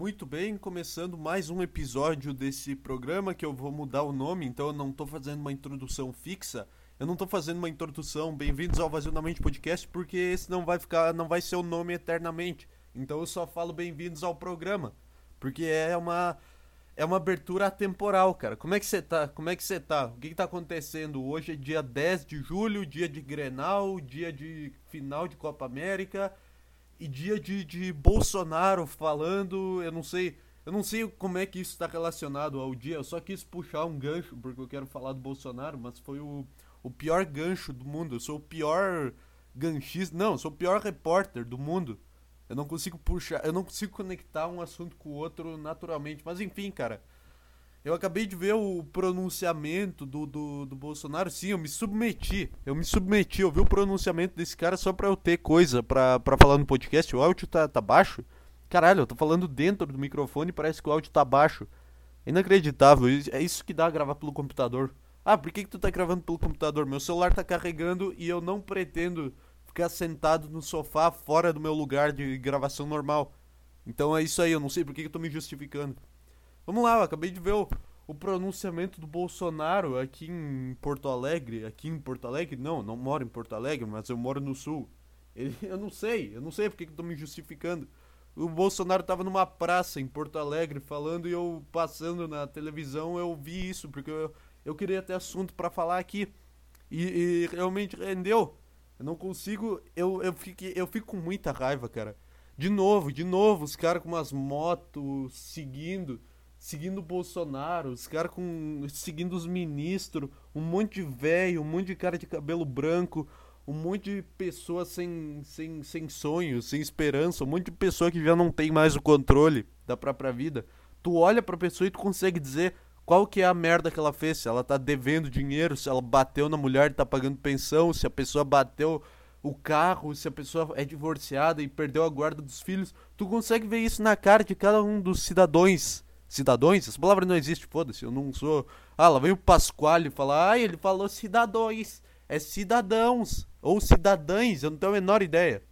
Muito bem, começando mais um episódio desse programa que eu vou mudar o nome, então eu não tô fazendo uma introdução fixa. Eu não tô fazendo uma introdução, bem-vindos ao Vazio da Mente Podcast, porque esse não vai ficar, não vai ser o nome eternamente. Então eu só falo bem-vindos ao programa, porque é uma é uma abertura atemporal, cara. Como é que você tá? Como é que você tá? O que, que tá acontecendo? Hoje é dia 10 de julho, dia de Grenal, dia de final de Copa América e dia de, de Bolsonaro falando, eu não sei, eu não sei como é que isso está relacionado ao dia, eu só quis puxar um gancho porque eu quero falar do Bolsonaro, mas foi o, o pior gancho do mundo, eu sou o pior ganchista, não, eu sou o pior repórter do mundo. Eu não consigo puxar, eu não consigo conectar um assunto com o outro naturalmente, mas enfim, cara. Eu acabei de ver o pronunciamento do, do, do, Bolsonaro. Sim, eu me submeti. Eu me submeti. Eu vi o pronunciamento desse cara só pra eu ter coisa pra, pra falar no podcast. O áudio tá, tá baixo? Caralho, eu tô falando dentro do microfone e parece que o áudio tá baixo. Inacreditável. É isso que dá gravar pelo computador. Ah, por que, que tu tá gravando pelo computador? Meu celular tá carregando e eu não pretendo ficar sentado no sofá fora do meu lugar de gravação normal. Então é isso aí, eu não sei por que, que eu tô me justificando. Vamos lá, eu acabei de ver o, o pronunciamento do Bolsonaro aqui em Porto Alegre. Aqui em Porto Alegre? Não, não moro em Porto Alegre, mas eu moro no sul. Ele, eu não sei, eu não sei porque que tô me justificando. O Bolsonaro tava numa praça em Porto Alegre falando e eu passando na televisão eu vi isso, porque eu, eu queria ter assunto para falar aqui. E, e, realmente rendeu. Eu não consigo. Eu, eu, fico, eu fico com muita raiva, cara. De novo, de novo, os caras com umas motos seguindo seguindo o Bolsonaro, os caras com seguindo os ministros, um monte de velho, um monte de cara de cabelo branco, um monte de pessoas sem, sem, sem sonhos, sem esperança, um monte de pessoa que já não tem mais o controle da própria vida. Tu olha pra pessoa e tu consegue dizer qual que é a merda que ela fez, se ela tá devendo dinheiro, se ela bateu na mulher e tá pagando pensão, se a pessoa bateu o carro, se a pessoa é divorciada e perdeu a guarda dos filhos, tu consegue ver isso na cara de cada um dos cidadãos cidadãos, essa palavra não existe, foda-se, eu não sou. Ah, lá vem o Pasquale falar, ah, ele falou cidadãos, é cidadãos, ou cidadãs, eu não tenho a menor ideia.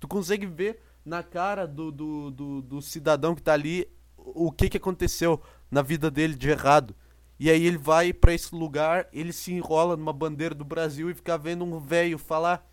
Tu consegue ver na cara do, do, do, do cidadão que tá ali o que que aconteceu na vida dele de errado. E aí ele vai para esse lugar, ele se enrola numa bandeira do Brasil e fica vendo um velho falar.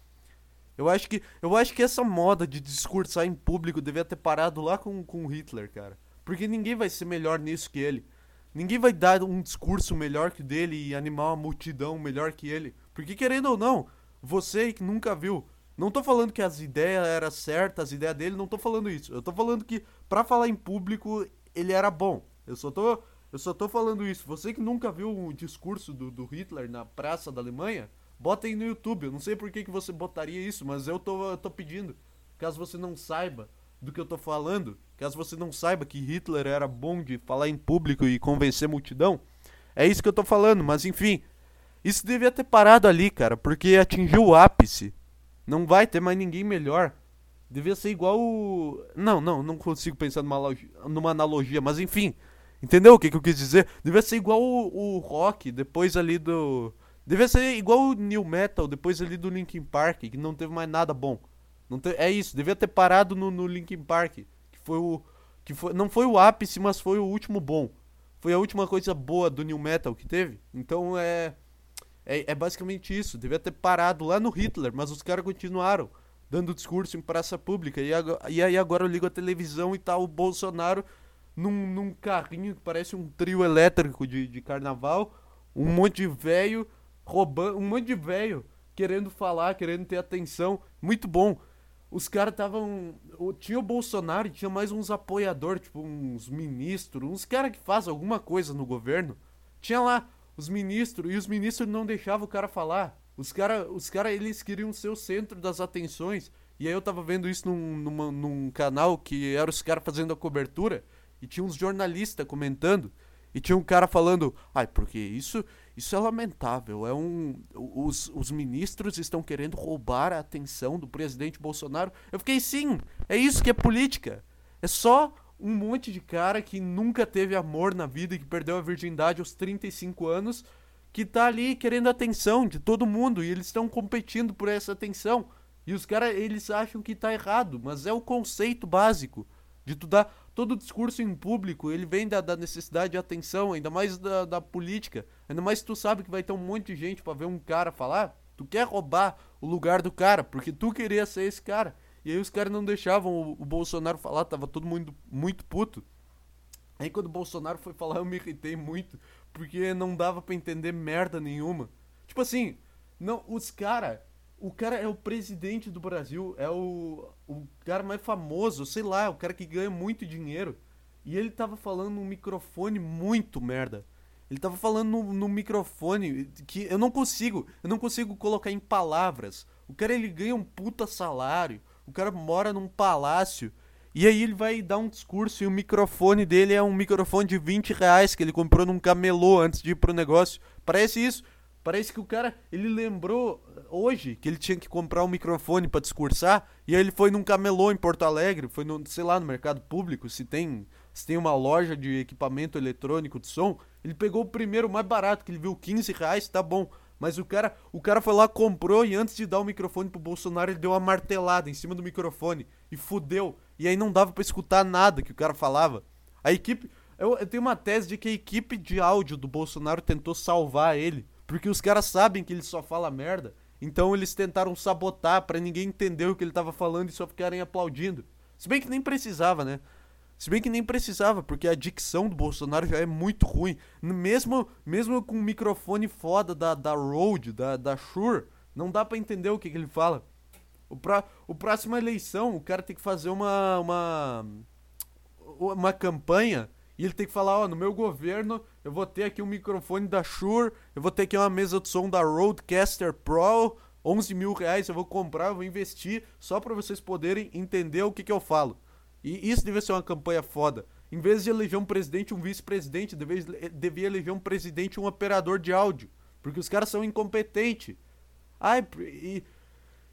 Eu acho que eu acho que essa moda de discursar em público devia ter parado lá com, com Hitler, cara. Porque ninguém vai ser melhor nisso que ele. Ninguém vai dar um discurso melhor que dele e animar uma multidão melhor que ele. Porque querendo ou não, você que nunca viu, não tô falando que as ideias eram certas, as ideias dele, não tô falando isso. Eu tô falando que para falar em público ele era bom. Eu só tô eu só tô falando isso. Você que nunca viu um discurso do, do Hitler na praça da Alemanha, bota aí no YouTube. Eu não sei por que, que você botaria isso, mas eu tô, eu tô pedindo. Caso você não saiba do que eu tô falando, caso você não saiba que Hitler era bom de falar em público e convencer multidão, é isso que eu tô falando, mas enfim, isso devia ter parado ali, cara, porque atingiu o ápice. Não vai ter mais ninguém melhor. Devia ser igual o... Não, não, não consigo pensar numa, analogia, numa analogia, mas enfim. Entendeu o que, que eu quis dizer? Devia ser igual o, o rock, depois ali do... Devia ser igual o new metal, depois ali do Linkin Park, que não teve mais nada bom. Não te, é isso, devia ter parado no, no Linkin Park, que foi o que foi, não foi o ápice, mas foi o último bom. Foi a última coisa boa do New Metal que teve. Então é é, é basicamente isso, devia ter parado lá no Hitler, mas os caras continuaram dando discurso em praça pública. E, agora, e aí agora eu ligo a televisão e tá o Bolsonaro num, num carrinho que parece um trio elétrico de, de carnaval, um monte de velho roubando, um monte de velho querendo falar, querendo ter atenção. Muito bom os caras estavam. Tinha o Bolsonaro e tinha mais uns apoiadores, tipo uns ministros, uns caras que fazem alguma coisa no governo. Tinha lá os ministros, e os ministros não deixavam o cara falar. Os caras, os cara, eles queriam ser o centro das atenções. E aí eu tava vendo isso num, numa, num canal que era os caras fazendo a cobertura. E tinha uns jornalistas comentando. E tinha um cara falando, ai, porque isso isso é lamentável. É um, os, os ministros estão querendo roubar a atenção do presidente Bolsonaro. Eu fiquei, sim, é isso que é política. É só um monte de cara que nunca teve amor na vida e que perdeu a virgindade aos 35 anos, que tá ali querendo atenção de todo mundo e eles estão competindo por essa atenção. E os caras, eles acham que tá errado, mas é o conceito básico de tu dar todo discurso em público, ele vem da, da necessidade de atenção, ainda mais da, da, política. Ainda mais se tu sabe que vai ter um monte de gente para ver um cara falar, tu quer roubar o lugar do cara, porque tu queria ser esse cara. E aí os caras não deixavam o, o, Bolsonaro falar, tava todo mundo muito puto. Aí quando o Bolsonaro foi falar, eu me irritei muito, porque não dava para entender merda nenhuma. Tipo assim, não, os cara, o cara é o presidente do Brasil, é o, o cara mais famoso, sei lá, o cara que ganha muito dinheiro. E ele tava falando num microfone muito merda. Ele tava falando no, no, microfone que eu não consigo, eu não consigo colocar em palavras. O cara ele ganha um puta salário, o cara mora num palácio. E aí ele vai dar um discurso e o microfone dele é um microfone de 20 reais que ele comprou num camelô antes de ir pro negócio. Parece isso. Parece que o cara, ele lembrou hoje que ele tinha que comprar um microfone para discursar e aí ele foi num camelô em Porto Alegre, foi no, sei lá, no mercado público, se tem, se tem uma loja de equipamento eletrônico de som, ele pegou o primeiro mais barato, que ele viu 15 reais, tá bom. Mas o cara, o cara foi lá, comprou e antes de dar o microfone pro Bolsonaro, ele deu uma martelada em cima do microfone e fudeu. E aí não dava para escutar nada que o cara falava. A equipe, eu, eu tenho uma tese de que a equipe de áudio do Bolsonaro tentou salvar ele porque os caras sabem que ele só fala merda. Então eles tentaram sabotar para ninguém entender o que ele tava falando e só ficarem aplaudindo. Se bem que nem precisava, né? Se bem que nem precisava, porque a dicção do Bolsonaro já é muito ruim. Mesmo, mesmo com o microfone foda da, da Rode, da, da Shure, não dá para entender o que, que ele fala. O, pra, o próxima eleição, o cara tem que fazer uma, uma, uma campanha e ele tem que falar, ó, no meu governo eu vou ter aqui um microfone da Shure, eu vou ter aqui uma mesa de som da Rodecaster Pro, 11 mil reais eu vou comprar, eu vou investir só para vocês poderem entender o que, que eu falo. E isso devia ser uma campanha foda. Em vez de eleger um presidente um vice-presidente, devia, devia eleger um presidente um operador de áudio. Porque os caras são incompetentes. Ai, e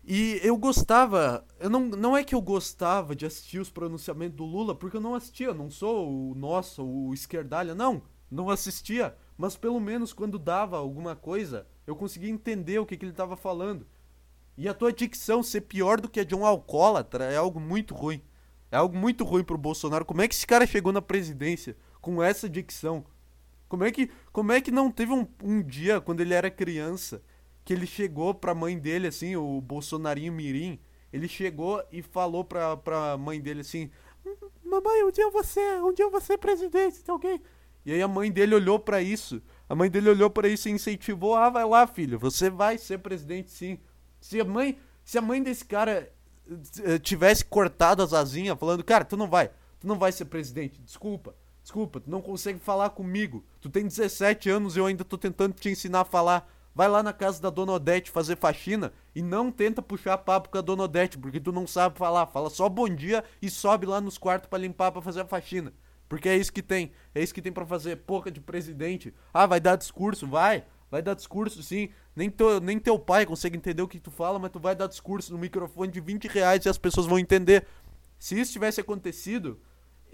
e eu gostava, eu não, não é que eu gostava de assistir os pronunciamentos do Lula, porque eu não assistia, não sou o nosso, o esquerdalha, não, não assistia, mas pelo menos quando dava alguma coisa, eu conseguia entender o que, que ele estava falando. E a tua dicção ser pior do que a de um alcoólatra é algo muito ruim. É algo muito ruim pro Bolsonaro. Como é que esse cara chegou na presidência com essa dicção? Como é que, como é que não teve um, um dia, quando ele era criança, que ele chegou pra mãe dele, assim, o Bolsonarinho Mirim, ele chegou e falou pra, pra mãe dele assim, mamãe, um dia você, um dia você é presidente de alguém. E aí a mãe dele olhou para isso, a mãe dele olhou para isso e incentivou, ah, vai lá, filho, você vai ser presidente sim. Se a mãe, se a mãe desse cara eh, tivesse cortado as asinhas, falando, cara, tu não vai, tu não vai ser presidente, desculpa. Desculpa, tu não consegue falar comigo. Tu tem 17 anos e eu ainda tô tentando te ensinar a falar. Vai lá na casa da Dona Odete fazer faxina e não tenta puxar papo com a Dona Odete, porque tu não sabe falar. Fala só bom dia e sobe lá nos quartos para limpar, para fazer a faxina. Porque é isso que tem. É isso que tem para fazer. Porra de presidente. Ah, vai dar discurso? Vai. Vai dar discurso sim. Nem, teu, nem teu pai consegue entender o que tu fala, mas tu vai dar discurso no microfone de 20 reais e as pessoas vão entender. Se isso tivesse acontecido,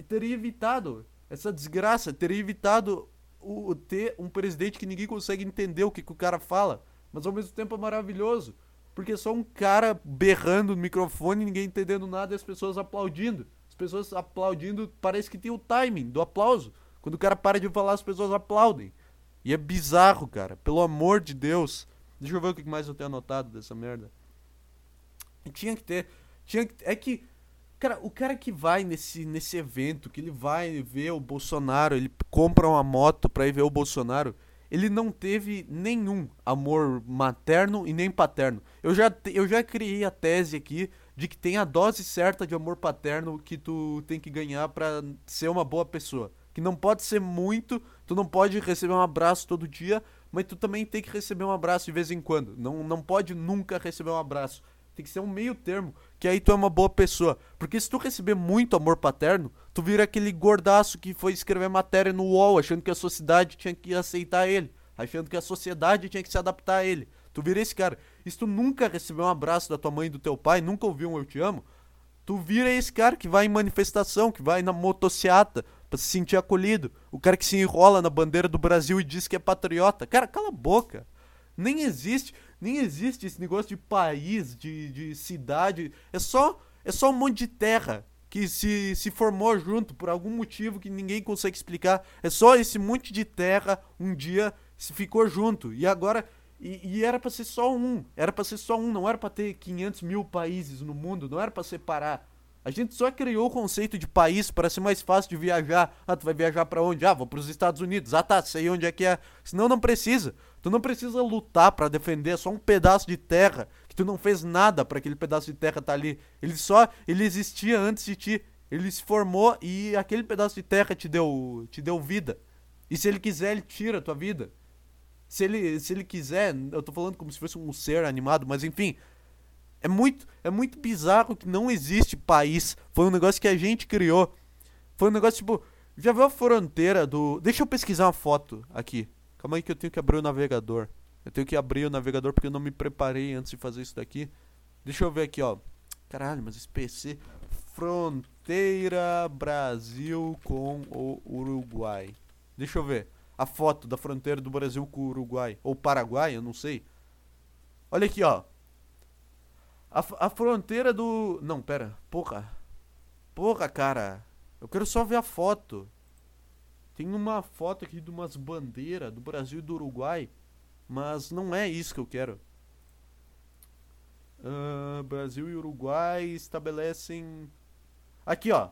teria evitado essa desgraça, teria evitado o, ter um presidente que ninguém consegue entender o que, que o cara fala, mas ao mesmo tempo é maravilhoso. Porque é só um cara berrando no microfone, ninguém entendendo nada e as pessoas aplaudindo. As pessoas aplaudindo, parece que tem o timing do aplauso. Quando o cara para de falar, as pessoas aplaudem. E é bizarro, cara. Pelo amor de Deus. Deixa eu ver o que mais eu tenho anotado dessa merda. Tinha que ter. Tinha que, é que Cara, o cara que vai nesse, nesse evento, que ele vai ver o Bolsonaro, ele compra uma moto pra ir ver o Bolsonaro, ele não teve nenhum amor materno e nem paterno. Eu já, eu já criei a tese aqui de que tem a dose certa de amor paterno que tu tem que ganhar para ser uma boa pessoa. Que não pode ser muito, tu não pode receber um abraço todo dia, mas tu também tem que receber um abraço de vez em quando. Não, não pode nunca receber um abraço. Tem que ser um meio termo, que aí tu é uma boa pessoa. Porque se tu receber muito amor paterno, tu vira aquele gordaço que foi escrever matéria no UOL, achando que a sociedade tinha que aceitar ele, achando que a sociedade tinha que se adaptar a ele. Tu vira esse cara. E se tu nunca recebeu um abraço da tua mãe e do teu pai, nunca ouviu um eu te amo, tu vira esse cara que vai em manifestação, que vai na motociata pra se sentir acolhido. O cara que se enrola na bandeira do Brasil e diz que é patriota. Cara, cala a boca. Nem existe. Nem existe esse negócio de país, de, de cidade. É só, é só um monte de terra. que se, se formou junto por algum motivo que ninguém consegue explicar. É só esse monte de terra um dia se ficou junto. E agora. E, e era para ser só um. Era para ser só um. Não era para ter 500 mil países no mundo. Não era para separar. A gente só criou o conceito de país para ser mais fácil de viajar. Ah, tu vai viajar para onde? Ah, vou para os Estados Unidos. Ah, tá, sei onde é que é. Senão não precisa. Tu não precisa lutar para defender só um pedaço de terra que tu não fez nada para aquele pedaço de terra estar tá ali. Ele só ele existia antes de ti. Ele se formou e aquele pedaço de terra te deu te deu vida. E se ele quiser, ele tira a tua vida. Se ele se ele quiser, eu tô falando como se fosse um ser animado, mas enfim, é muito, é muito bizarro que não existe país. Foi um negócio que a gente criou. Foi um negócio tipo. Já viu a fronteira do. Deixa eu pesquisar uma foto aqui. Calma aí que eu tenho que abrir o navegador. Eu tenho que abrir o navegador porque eu não me preparei antes de fazer isso daqui. Deixa eu ver aqui, ó. Caralho, mas esse PC. Fronteira Brasil com o Uruguai. Deixa eu ver. A foto da fronteira do Brasil com o Uruguai. Ou Paraguai, eu não sei. Olha aqui, ó. A, a fronteira do. Não, pera. Porra. Porra, cara. Eu quero só ver a foto. Tem uma foto aqui de umas bandeiras do Brasil e do Uruguai. Mas não é isso que eu quero. Uh, Brasil e Uruguai estabelecem. Aqui, ó.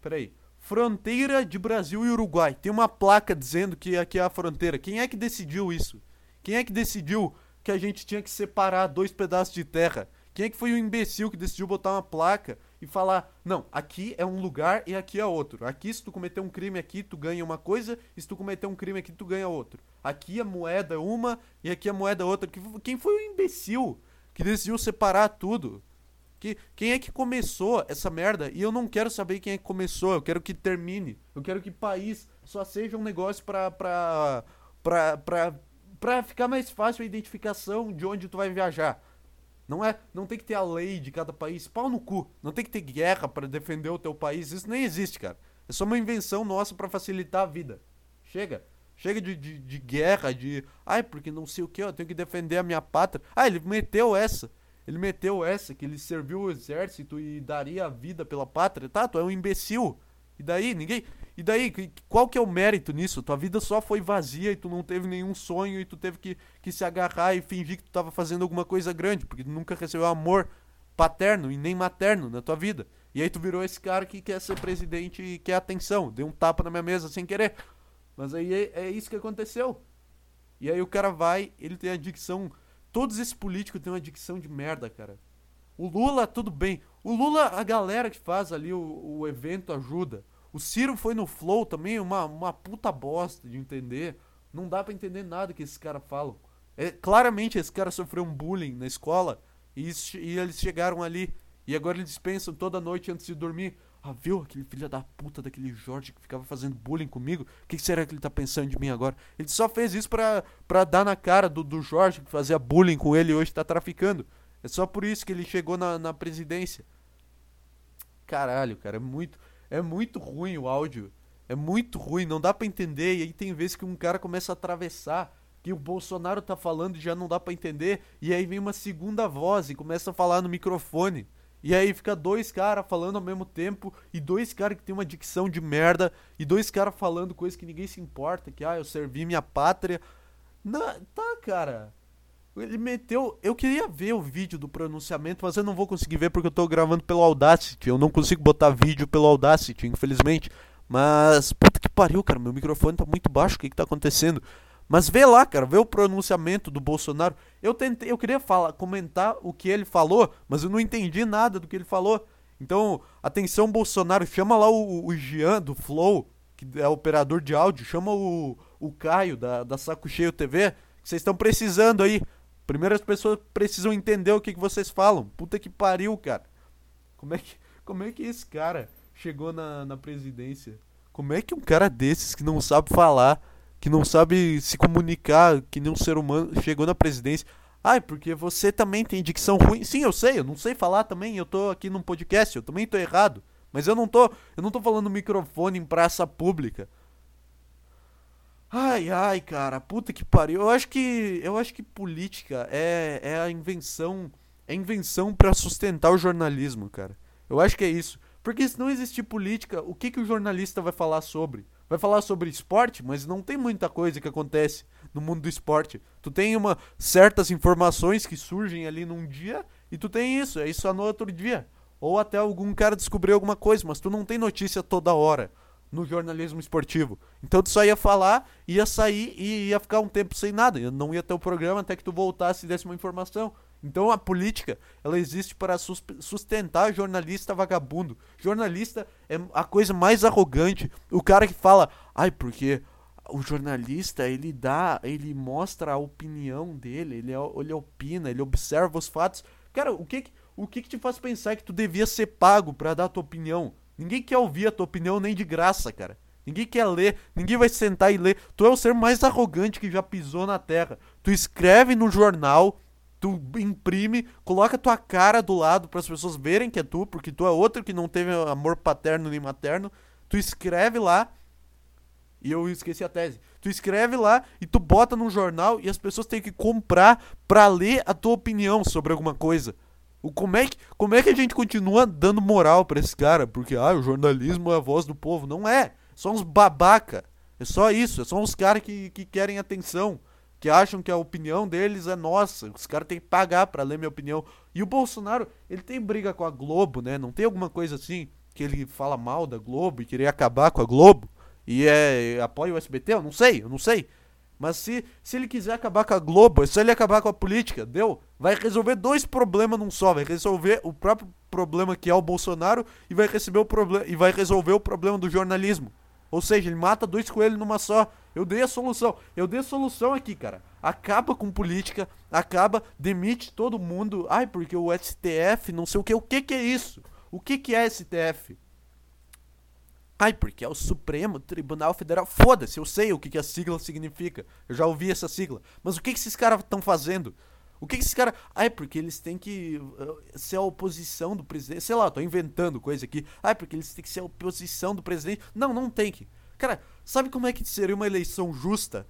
Peraí. Fronteira de Brasil e Uruguai. Tem uma placa dizendo que aqui é a fronteira. Quem é que decidiu isso? Quem é que decidiu que a gente tinha que separar dois pedaços de terra? Quem é que foi o imbecil que decidiu botar uma placa e falar: não, aqui é um lugar e aqui é outro. Aqui, se tu cometer um crime aqui, tu ganha uma coisa, e se tu cometer um crime aqui, tu ganha outro. Aqui a moeda é uma e aqui a moeda é outra. Quem foi o imbecil que decidiu separar tudo? Que, quem é que começou essa merda? E eu não quero saber quem é que começou, eu quero que termine. Eu quero que país só seja um negócio pra. pra. pra. pra pra ficar mais fácil a identificação de onde tu vai viajar. Não é, não tem que ter a lei de cada país, pau no cu. Não tem que ter guerra para defender o teu país, isso nem existe, cara. É só uma invenção nossa para facilitar a vida. Chega. Chega de, de, de, guerra, de. Ai, porque não sei o que, eu tenho que defender a minha pátria. Ah, ele meteu essa. Ele meteu essa, que ele serviu o exército e daria a vida pela pátria. Tá, tu é um imbecil. E daí, ninguém. E daí, qual que é o mérito nisso? Tua vida só foi vazia e tu não teve nenhum sonho e tu teve que, que se agarrar e fingir que tu tava fazendo alguma coisa grande, porque tu nunca recebeu amor paterno e nem materno na tua vida. E aí tu virou esse cara que quer ser presidente e quer atenção. Deu um tapa na minha mesa sem querer. Mas aí é, é isso que aconteceu. E aí o cara vai, ele tem a dicção. Todos esses políticos têm uma dicção de merda, cara. O Lula, tudo bem. O Lula, a galera que faz ali o, o evento ajuda. O Ciro foi no Flow também, uma, uma puta bosta de entender. Não dá para entender nada que esses caras falam. É, claramente esse cara sofreu um bullying na escola e, isso, e, eles chegaram ali. E agora eles pensam toda noite antes de dormir. Ah, viu aquele filho da puta daquele Jorge que ficava fazendo bullying comigo? O que, será que ele tá pensando de mim agora? Ele só fez isso pra, pra dar na cara do, do Jorge que fazia bullying com ele e hoje tá traficando. É só por isso que ele chegou na, na presidência. Caralho, cara, é muito. É muito ruim o áudio. É muito ruim, não dá para entender. E aí tem vezes que um cara começa a atravessar que o Bolsonaro tá falando e já não dá para entender. E aí vem uma segunda voz e começa a falar no microfone. E aí fica dois caras falando ao mesmo tempo e dois caras que tem uma dicção de merda e dois caras falando coisas que ninguém se importa, que ah, eu servi minha pátria. Não, tá, cara. Ele meteu. Eu queria ver o vídeo do pronunciamento, mas eu não vou conseguir ver porque eu tô gravando pelo Audacity. Eu não consigo botar vídeo pelo Audacity, infelizmente. Mas, puta que pariu, cara. Meu microfone tá muito baixo. O que que tá acontecendo? Mas vê lá, cara, vê o pronunciamento do Bolsonaro. Eu tentei, eu queria falar, comentar o que ele falou, mas eu não entendi nada do que ele falou. Então, atenção, Bolsonaro, chama lá o, o Jean do Flow, que é operador de áudio, chama o, o Caio da, da Saco Cheio TV, que vocês estão precisando aí. Primeiro as pessoas precisam entender o que, que vocês falam. Puta que pariu, cara. Como é que, como é que esse cara chegou na, na presidência? Como é que um cara desses que não sabe falar, que não sabe se comunicar, que nem um ser humano, chegou na presidência? Ai, porque você também tem dicção ruim. Sim, eu sei, eu não sei falar também, eu tô aqui num podcast, eu também tô errado. Mas eu não tô, eu não tô falando microfone em praça pública. Ai, ai, cara, puta que pariu. Eu acho que, eu acho que política é, é a invenção, é invenção para sustentar o jornalismo, cara. Eu acho que é isso. Porque se não existir política, o que, que o jornalista vai falar sobre? Vai falar sobre esporte, mas não tem muita coisa que acontece no mundo do esporte. Tu tem uma certas informações que surgem ali num dia e tu tem isso, é isso no outro dia. Ou até algum cara descobriu alguma coisa, mas tu não tem notícia toda hora no jornalismo esportivo. Então tu só ia falar, ia sair e ia ficar um tempo sem nada. Eu não ia ter o programa até que tu voltasse e desse uma informação. Então a política, ela existe para sustentar jornalista vagabundo. Jornalista é a coisa mais arrogante. O cara que fala, ai, porque o jornalista, ele dá, ele mostra a opinião dele, ele, ele opina, ele observa os fatos. Cara, o que o que, que te faz pensar que tu devia ser pago para dar tua opinião? Ninguém quer ouvir a tua opinião nem de graça, cara. Ninguém quer ler, ninguém vai sentar e ler. Tu é o ser mais arrogante que já pisou na terra. Tu escreve no jornal, tu imprime, coloca tua cara do lado para as pessoas verem que é tu, porque tu é outro que não teve amor paterno nem materno. Tu escreve lá e eu esqueci a tese. Tu escreve lá e tu bota no jornal e as pessoas têm que comprar pra ler a tua opinião sobre alguma coisa. O, como, é que, como é que a gente continua dando moral pra esse cara? Porque, ah, o jornalismo é a voz do povo. Não é. São uns babaca. É só isso. São uns caras que, que querem atenção. Que acham que a opinião deles é nossa. Os caras têm que pagar pra ler minha opinião. E o Bolsonaro, ele tem briga com a Globo, né? Não tem alguma coisa assim que ele fala mal da Globo e querer acabar com a Globo? E é apoia o SBT? Eu não sei, eu não sei. Mas se, se ele quiser acabar com a Globo, é só ele acabar com a política, deu? Vai resolver dois problemas num só. Vai resolver o próprio problema que é o Bolsonaro e vai, receber o problema, e vai resolver o problema do jornalismo. Ou seja, ele mata dois coelhos numa só. Eu dei a solução. Eu dei a solução aqui, cara. Acaba com política, acaba, demite todo mundo. Ai, porque o STF, não sei o que. O que que é isso? O que que é STF? Ai, porque é o Supremo Tribunal Federal. Foda-se, eu sei o que, que a sigla significa. Eu já ouvi essa sigla. Mas o que, que esses caras estão fazendo? O que, que esses caras. Ai, porque eles têm que uh, ser a oposição do presidente. Sei lá, tô inventando coisa aqui. Ai, porque eles têm que ser a oposição do presidente. Não, não tem que. Cara, sabe como é que seria uma eleição justa?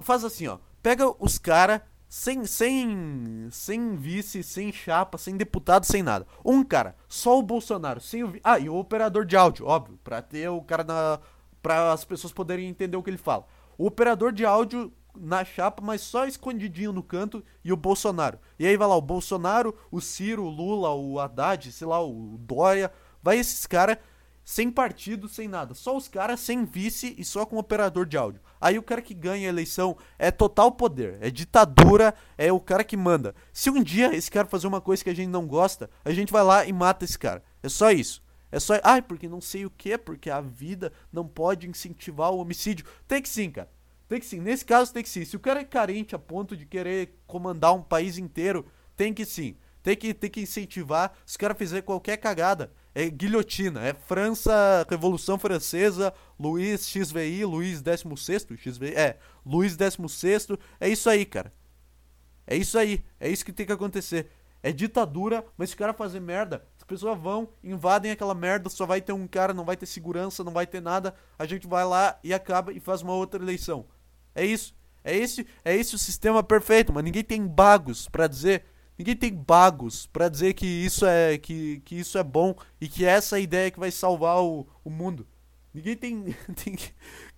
Faz assim, ó. Pega os caras sem, sem, sem vice, sem chapa, sem deputado, sem nada. Um cara, só o Bolsonaro, sem o. Ah, e o operador de áudio, óbvio, pra ter o cara na. pra as pessoas poderem entender o que ele fala. O operador de áudio na chapa, mas só escondidinho no canto, e o Bolsonaro. E aí vai lá o Bolsonaro, o Ciro, o Lula, o Haddad, sei lá, o Dória. Vai esses caras sem partido, sem nada. Só os caras sem vice e só com operador de áudio. Aí o cara que ganha a eleição é total poder, é ditadura, é o cara que manda. Se um dia esse cara fazer uma coisa que a gente não gosta, a gente vai lá e mata esse cara. É só isso. É só. Ai, porque não sei o que, porque a vida não pode incentivar o homicídio. Tem que sim, cara. Tem que sim. Nesse caso, tem que sim. Se o cara é carente a ponto de querer comandar um país inteiro, tem que sim. Tem que, tem que incentivar. Se o cara fizer qualquer cagada, é guilhotina. É França, Revolução Francesa, Luiz XVI, Luiz XVI, XVI, é, Luiz XVI, é isso aí, cara. É isso aí, é isso que tem que acontecer. É ditadura, mas se o cara fazer merda, as pessoas vão, invadem aquela merda, só vai ter um cara, não vai ter segurança, não vai ter nada, a gente vai lá e acaba e faz uma outra eleição. É isso. É esse, é esse o sistema perfeito, mas ninguém tem bagos para dizer Ninguém tem bagos para dizer que isso é que, que isso é bom e que essa é a ideia que vai salvar o, o mundo. Ninguém tem, tem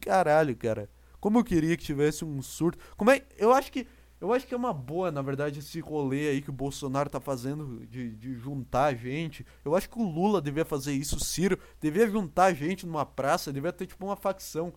caralho, cara. Como eu queria que tivesse um surto. Como é? Eu acho que eu acho que é uma boa, na verdade, esse rolê aí que o Bolsonaro tá fazendo de, de juntar gente. Eu acho que o Lula devia fazer isso, o Ciro devia juntar gente numa praça, devia ter tipo uma facção,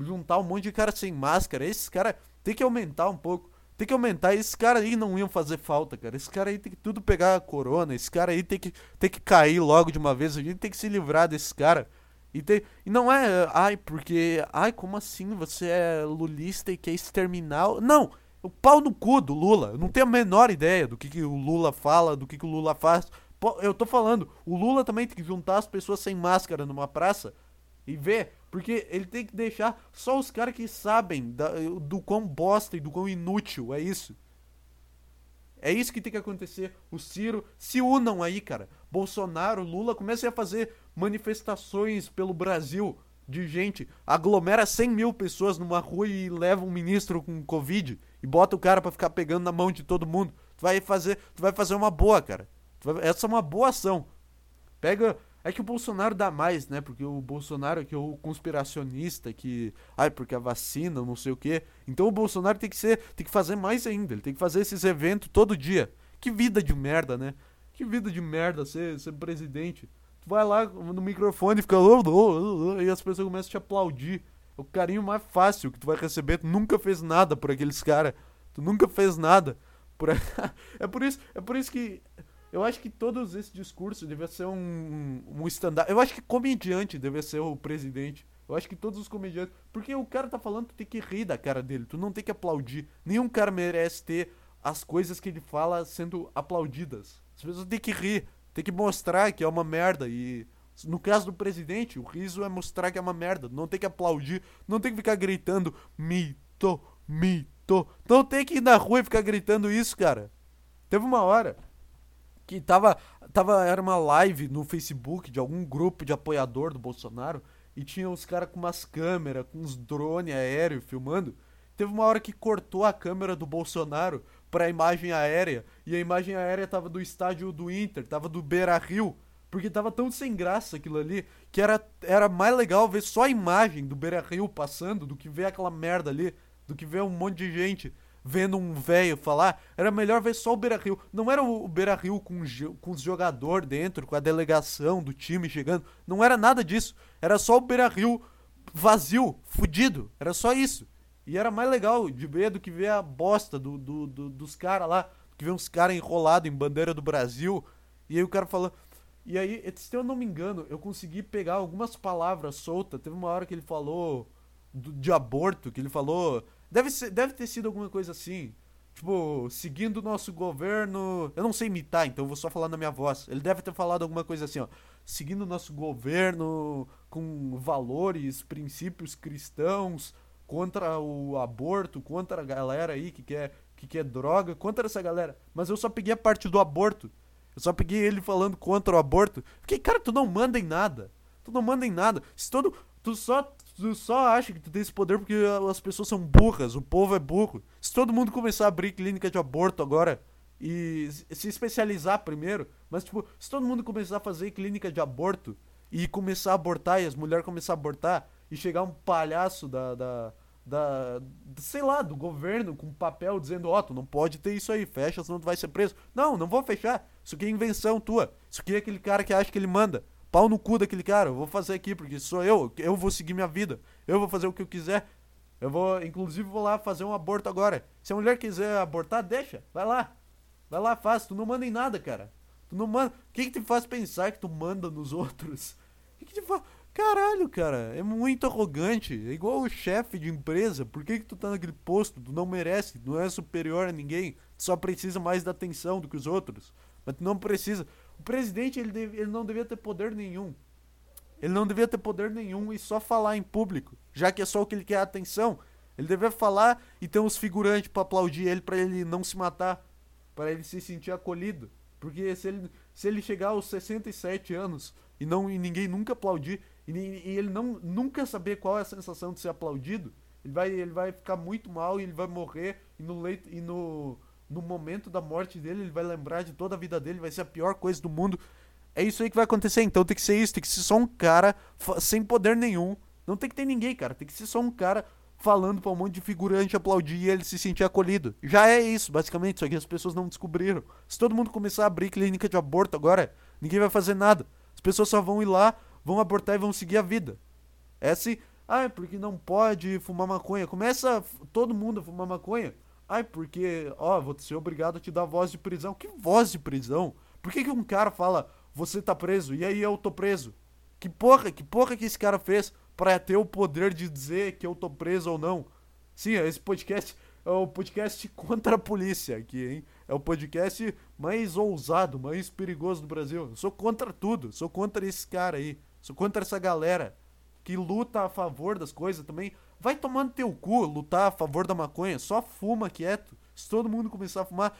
juntar um monte de cara sem máscara. Esses caras tem que aumentar um pouco. Tem que aumentar. Esses caras aí não iam fazer falta, cara. Esse cara aí tem que tudo pegar a corona. Esse cara aí tem que, tem que cair logo de uma vez. A gente tem que se livrar desse cara. E, tem, e não é, ai, porque. Ai, como assim? Você é lulista e quer exterminar. Não! O pau no cu do Lula. Eu não tenho a menor ideia do que, que o Lula fala, do que, que o Lula faz. Eu tô falando, o Lula também tem que juntar as pessoas sem máscara numa praça e ver porque ele tem que deixar só os caras que sabem da, do quão bosta e do quão inútil é isso. É isso que tem que acontecer. O Ciro se unam aí, cara. Bolsonaro, Lula comecem a fazer manifestações pelo Brasil de gente. Aglomera 100 mil pessoas numa rua e leva um ministro com Covid e bota o cara para ficar pegando na mão de todo mundo. Tu vai fazer, tu vai fazer uma boa, cara. Vai, essa é uma boa ação. Pega É que o Bolsonaro dá mais, né? Porque o Bolsonaro é que é o conspiracionista que. Ai, porque a vacina, não sei o quê. Então o Bolsonaro tem que ser. Tem que fazer mais ainda. Ele tem que fazer esses eventos todo dia. Que vida de merda, né? Que vida de merda ser, ser presidente. Tu vai lá no microfone e fica. E as pessoas começam a te aplaudir. É o carinho mais fácil que tu vai receber. Tu nunca fez nada por aqueles caras. Tu nunca fez nada. Por... é, por isso, é por isso que eu acho que todos esses discursos devia ser um, um stand-up. Eu acho que comediante deve ser o presidente. Eu acho que todos os comediantes. Porque o cara tá falando, tu tem que rir da cara dele. Tu não tem que aplaudir. Nenhum cara merece ter as coisas que ele fala sendo aplaudidas. As pessoas têm que rir. Tem que mostrar que é uma merda. E no caso do presidente, o riso é mostrar que é uma merda. Não tem que aplaudir. Não tem que ficar gritando mito, mito. Não tem que ir na rua e ficar gritando isso, cara. Teve uma hora que tava, tava era uma live no Facebook de algum grupo de apoiador do Bolsonaro e tinha uns caras com umas câmeras, com uns drones aéreos filmando. Teve uma hora que cortou a câmera do Bolsonaro para a imagem aérea e a imagem aérea tava do estádio do Inter, tava do Beira-Rio, porque tava tão sem graça aquilo ali que era, era mais legal ver só a imagem do Beira-Rio passando do que ver aquela merda ali, do que ver um monte de gente vendo um velho falar, era melhor ver só o Beira Rio. Não era o Beira Rio com, com os jogadores dentro, com a delegação do time chegando. Não era nada disso. Era só o Beira Rio vazio, fudido. Era só isso. E era mais legal de ver do que ver a bosta do, do, do dos caras lá. Que ver uns caras enrolados em bandeira do Brasil. E aí o cara falando. E aí, se eu não me engano, eu consegui pegar algumas palavras soltas. Teve uma hora que ele falou do, de aborto, que ele falou Deve, ser, deve ter sido alguma coisa assim. Tipo, seguindo o nosso governo. Eu não sei imitar, então vou só falar na minha voz. Ele deve ter falado alguma coisa assim, ó. Seguindo o nosso governo com valores, princípios cristãos, contra o aborto, contra a galera aí que quer, que quer droga, contra essa galera. Mas eu só peguei a parte do aborto. Eu só peguei ele falando contra o aborto. Fiquei, cara, tu não manda em nada. Tu não manda em nada. Se todo. Tu só Tu só acha que tu tem esse poder porque as pessoas são burras, o povo é burro. Se todo mundo começar a abrir clínica de aborto agora e se especializar primeiro, mas tipo, se todo mundo começar a fazer clínica de aborto e começar a abortar e as mulheres começar a abortar e chegar um palhaço da, da da, sei lá, do governo com papel dizendo, ó, oh, tu não pode ter isso aí, fecha, senão tu vai ser preso. Não, não vou fechar. Isso aqui é invenção tua. Isso aqui é aquele cara que acha que ele manda. Pau no cu daquele cara, eu vou fazer aqui, porque sou eu, eu vou seguir minha vida, eu vou fazer o que eu quiser. Eu vou, inclusive, vou lá fazer um aborto agora. Se a mulher quiser abortar, deixa, vai lá. Vai lá, faz, tu não manda em nada, cara. Tu não manda. O que, que te faz pensar que tu manda nos outros? O que, que te faz. Caralho, cara, é muito arrogante. É igual o chefe de empresa. Por que, que tu tá naquele posto? Tu não merece, não é superior a ninguém. Tu só precisa mais da atenção do que os outros. Mas tu não precisa. O presidente ele, deve, ele não devia ter poder nenhum. Ele não devia ter poder nenhum e só falar em público, já que é só o que ele quer atenção. Ele devia falar e ter uns figurantes para aplaudir ele para ele não se matar, para ele se sentir acolhido. Porque se ele, se ele chegar aos 67 anos e não e ninguém nunca aplaudir e, e ele não nunca saber qual é a sensação de ser aplaudido, ele vai ele vai ficar muito mal e ele vai morrer e no leito e no no momento da morte dele, ele vai lembrar de toda a vida dele, vai ser a pior coisa do mundo. É isso aí que vai acontecer. Então tem que ser isso, tem que ser só um cara sem poder nenhum. Não tem que ter ninguém, cara. Tem que ser só um cara falando pra um monte de figurante aplaudir e ele se sentir acolhido. Já é isso, basicamente. Só que as pessoas não descobriram. Se todo mundo começar a abrir clínica de aborto agora, ninguém vai fazer nada. As pessoas só vão ir lá, vão abortar e vão seguir a vida. É assim. Ah, é porque não pode fumar maconha. Começa todo mundo a fumar maconha. Ai, porque, ó, vou ser obrigado a te dar voz de prisão. Que voz de prisão? Por que, que um cara fala, você tá preso, e aí eu tô preso? Que porra, que porra que esse cara fez para ter o poder de dizer que eu tô preso ou não? Sim, esse podcast é o podcast contra a polícia aqui, hein? É o podcast mais ousado, mais perigoso do Brasil. Eu sou contra tudo, sou contra esse cara aí. Sou contra essa galera que luta a favor das coisas também. Vai tomando teu cu lutar a favor da maconha, só fuma quieto. Se todo mundo começar a fumar,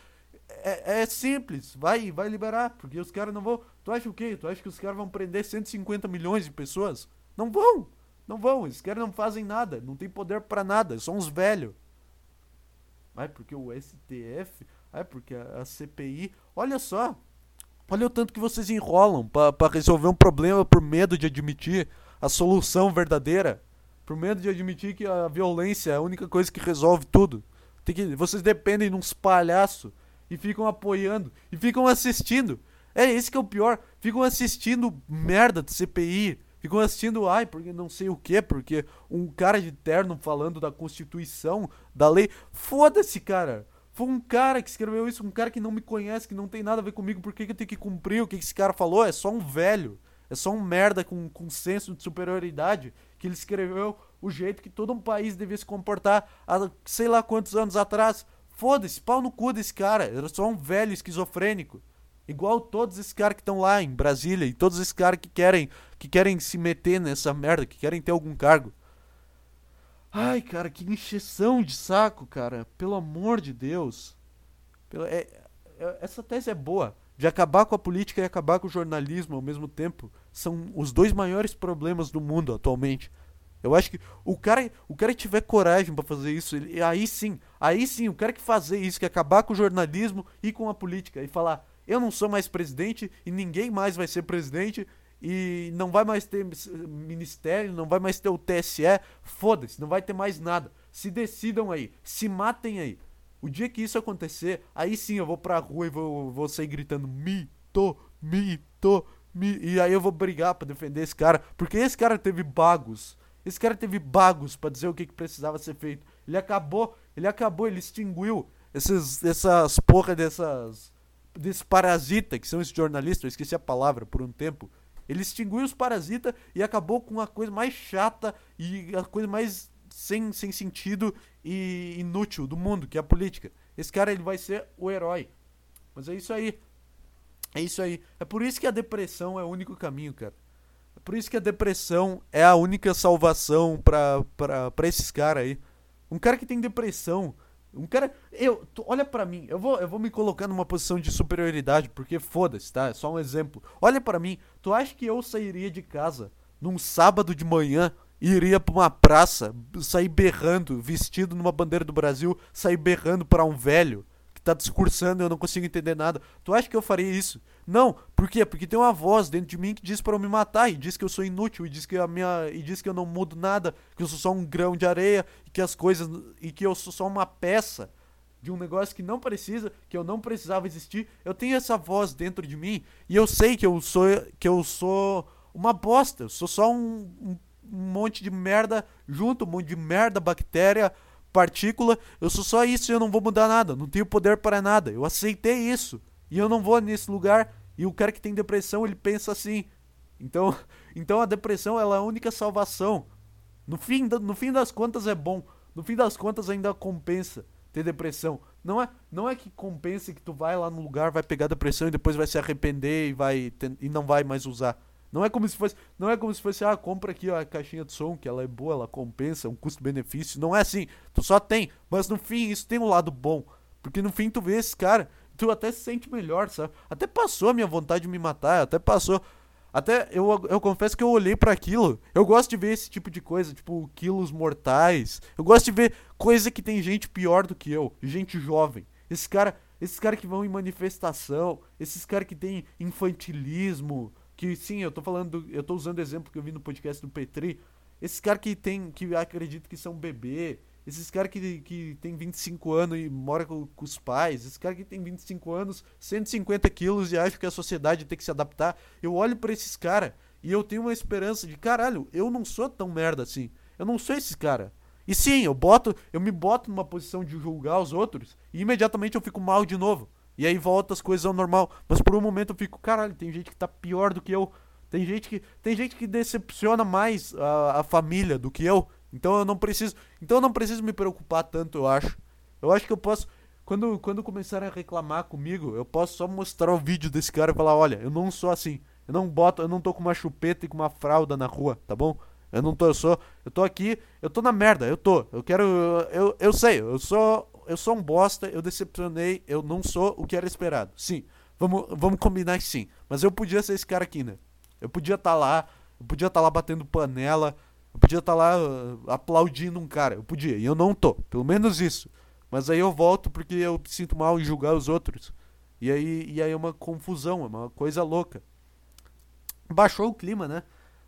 é, é simples, vai vai liberar, porque os caras não vão. Tu acha o quê? Tu acha que os caras vão prender 150 milhões de pessoas? Não vão! Não vão, esses caras não fazem nada, não tem poder para nada, são uns velhos. Ai, porque o STF, ai, porque a, a CPI. Olha só, Olha o tanto que vocês enrolam para resolver um problema por medo de admitir a solução verdadeira. Por medo de admitir que a violência é a única coisa que resolve tudo. Tem que, vocês dependem de uns palhaços e ficam apoiando e ficam assistindo. É esse que é o pior. Ficam assistindo merda de CPI. Ficam assistindo, ai, porque não sei o que, porque um cara de terno falando da Constituição, da lei. Foda-se, cara. Foi um cara que escreveu isso, um cara que não me conhece, que não tem nada a ver comigo, por que, que eu tenho que cumprir o que esse cara falou? É só um velho. É só um merda com, com senso de superioridade que ele escreveu o jeito que todo um país devia se comportar há sei lá quantos anos atrás. Foda-se, pau no cu desse cara. Era só um velho esquizofrênico. Igual todos esses caras que estão lá em Brasília e todos esses caras que querem que querem se meter nessa merda, que querem ter algum cargo. Ai, cara, que encheção de saco, cara. Pelo amor de Deus. É, é, essa tese é boa. De acabar com a política e acabar com o jornalismo ao mesmo tempo. São os dois maiores problemas do mundo atualmente. Eu acho que o cara, o cara que tiver coragem para fazer isso, ele, aí sim, aí sim, o cara que fazer isso, que acabar com o jornalismo e com a política e falar, eu não sou mais presidente e ninguém mais vai ser presidente, e não vai mais ter ministério, não vai mais ter o TSE, foda-se, não vai ter mais nada. Se decidam aí, se matem aí. O dia que isso acontecer, aí sim eu vou pra rua e vou, vou sair gritando mito, mito, mito. E aí eu vou brigar para defender esse cara, porque esse cara teve bagos. Esse cara teve bagos para dizer o que, que precisava ser feito. Ele acabou, ele acabou, ele extinguiu esses, essas porra dessas desse parasita que são esses jornalistas, eu esqueci a palavra por um tempo, ele extinguiu os parasitas e acabou com a coisa mais chata e a coisa mais sem, sem sentido e inútil do mundo, que é a política. Esse cara ele vai ser o herói. Mas é isso aí. É isso aí. É por isso que a depressão é o único caminho, cara. É por isso que a depressão é a única salvação pra, pra esses caras aí. Um cara que tem depressão um cara. Eu. Tu, olha para mim. Eu vou, eu vou me colocar numa posição de superioridade, porque foda-se, tá? É só um exemplo. Olha para mim. Tu acha que eu sairia de casa num sábado de manhã iria pra uma praça, sair berrando, vestido numa bandeira do Brasil, sair berrando para um velho? tá discursando e eu não consigo entender nada. Tu acha que eu faria isso? Não. Por quê? Porque tem uma voz dentro de mim que diz para eu me matar e diz que eu sou inútil e diz que a minha e diz que eu não mudo nada, que eu sou só um grão de areia e que as coisas e que eu sou só uma peça de um negócio que não precisa, que eu não precisava existir. Eu tenho essa voz dentro de mim e eu sei que eu sou que eu sou uma bosta, eu sou só um, um, um monte de merda junto, um monte de merda, bactéria, partícula, eu sou só isso e eu não vou mudar nada, não tenho poder para nada. Eu aceitei isso e eu não vou nesse lugar. E o cara que tem depressão, ele pensa assim. Então, então a depressão ela é a única salvação. No fim, no fim das contas é bom. No fim das contas ainda compensa ter depressão. Não é, não é que compense que tu vai lá no lugar, vai pegar depressão e depois vai se arrepender e vai e não vai mais usar. Não é como se fosse, não é como se fosse, ah, compra aqui ó, a caixinha de som, que ela é boa, ela compensa, um custo-benefício. Não é assim. Tu só tem, mas no fim isso tem um lado bom, porque no fim tu vê esse cara, tu até se sente melhor, sabe? Até passou a minha vontade de me matar, até passou. Até eu, eu confesso que eu olhei para aquilo. Eu gosto de ver esse tipo de coisa, tipo quilos mortais. Eu gosto de ver coisa que tem gente pior do que eu, gente jovem. Esse cara, esses caras que vão em manifestação, esses caras que tem infantilismo, que sim, eu tô falando, do, eu tô usando exemplo que eu vi no podcast do Petri. Esses caras que tem, que acredito que são bebê, esses caras que, que tem 25 anos e mora com, com os pais, esses caras que tem 25 anos, 150 quilos e acham que a sociedade tem que se adaptar. Eu olho para esses caras e eu tenho uma esperança de caralho, eu não sou tão merda assim. Eu não sou esse cara. E sim, eu boto, eu me boto numa posição de julgar os outros e imediatamente eu fico mal de novo. E aí volta as coisas ao normal. Mas por um momento eu fico, caralho, tem gente que tá pior do que eu. Tem gente que, tem gente que decepciona mais a, a família do que eu. Então eu não preciso. Então eu não preciso me preocupar tanto, eu acho. Eu acho que eu posso. Quando, quando começarem a reclamar comigo, eu posso só mostrar o vídeo desse cara e falar, olha, eu não sou assim. Eu não boto, eu não tô com uma chupeta e com uma fralda na rua, tá bom? Eu não tô, eu sou. Eu tô aqui, eu tô na merda, eu tô. Eu quero. Eu, eu, eu sei, eu sou eu sou um bosta, eu decepcionei, eu não sou o que era esperado. Sim, vamos, vamos combinar sim. Mas eu podia ser esse cara aqui, né? Eu podia estar tá lá, eu podia estar tá lá batendo panela, eu podia estar tá lá uh, aplaudindo um cara, eu podia, e eu não tô, pelo menos isso. Mas aí eu volto porque eu me sinto mal em julgar os outros. E aí, e aí é uma confusão, é uma coisa louca. Baixou o clima, né?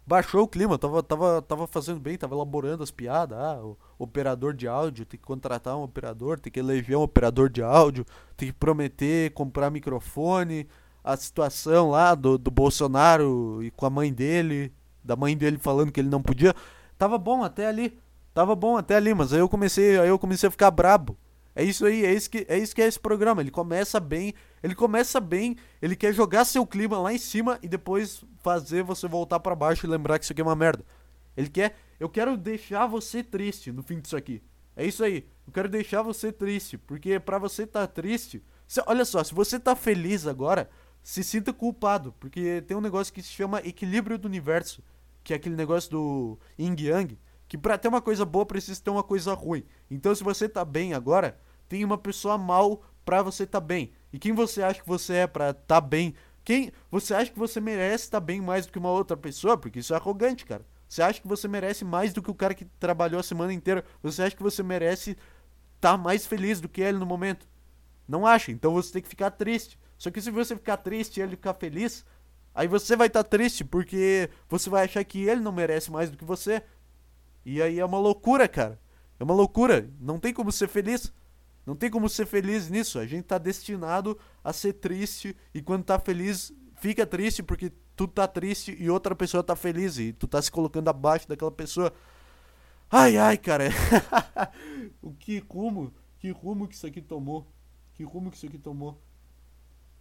Baixou o clima, tava, tava, tava fazendo bem, tava elaborando as piadas. Ah, o operador de áudio, tem que contratar um operador, tem que eleger um operador de áudio, tem que prometer comprar microfone. A situação lá do, do Bolsonaro e com a mãe dele, da mãe dele falando que ele não podia. Tava bom até ali. Tava bom até ali, mas aí eu comecei, aí eu comecei a ficar brabo. É isso aí, é isso que é isso que é esse programa. Ele começa bem, ele começa bem, ele quer jogar seu clima lá em cima e depois fazer você voltar para baixo e lembrar que isso aqui é uma merda. Ele quer, eu quero deixar você triste no fim disso aqui. É isso aí. Eu quero deixar você triste, porque para você estar tá triste, olha só, se você tá feliz agora, se sinta culpado, porque tem um negócio que se chama equilíbrio do universo, que é aquele negócio do yin yang que para ter uma coisa boa precisa ter uma coisa ruim. Então se você tá bem agora, tem uma pessoa mal pra você tá bem. E quem você acha que você é pra tá bem? Quem você acha que você merece estar tá bem mais do que uma outra pessoa? Porque isso é arrogante, cara. Você acha que você merece mais do que o cara que trabalhou a semana inteira? Você acha que você merece estar tá mais feliz do que ele no momento? Não acha, então você tem que ficar triste. Só que se você ficar triste e ele ficar feliz, aí você vai estar tá triste porque você vai achar que ele não merece mais do que você. E aí é uma loucura, cara. É uma loucura. Não tem como ser feliz. Não tem como ser feliz nisso. A gente tá destinado a ser triste e quando tá feliz, fica triste porque tu tá triste e outra pessoa tá feliz e tu tá se colocando abaixo daquela pessoa. Ai, ai, cara. o que rumo, que rumo que isso aqui tomou? Que rumo que isso aqui tomou?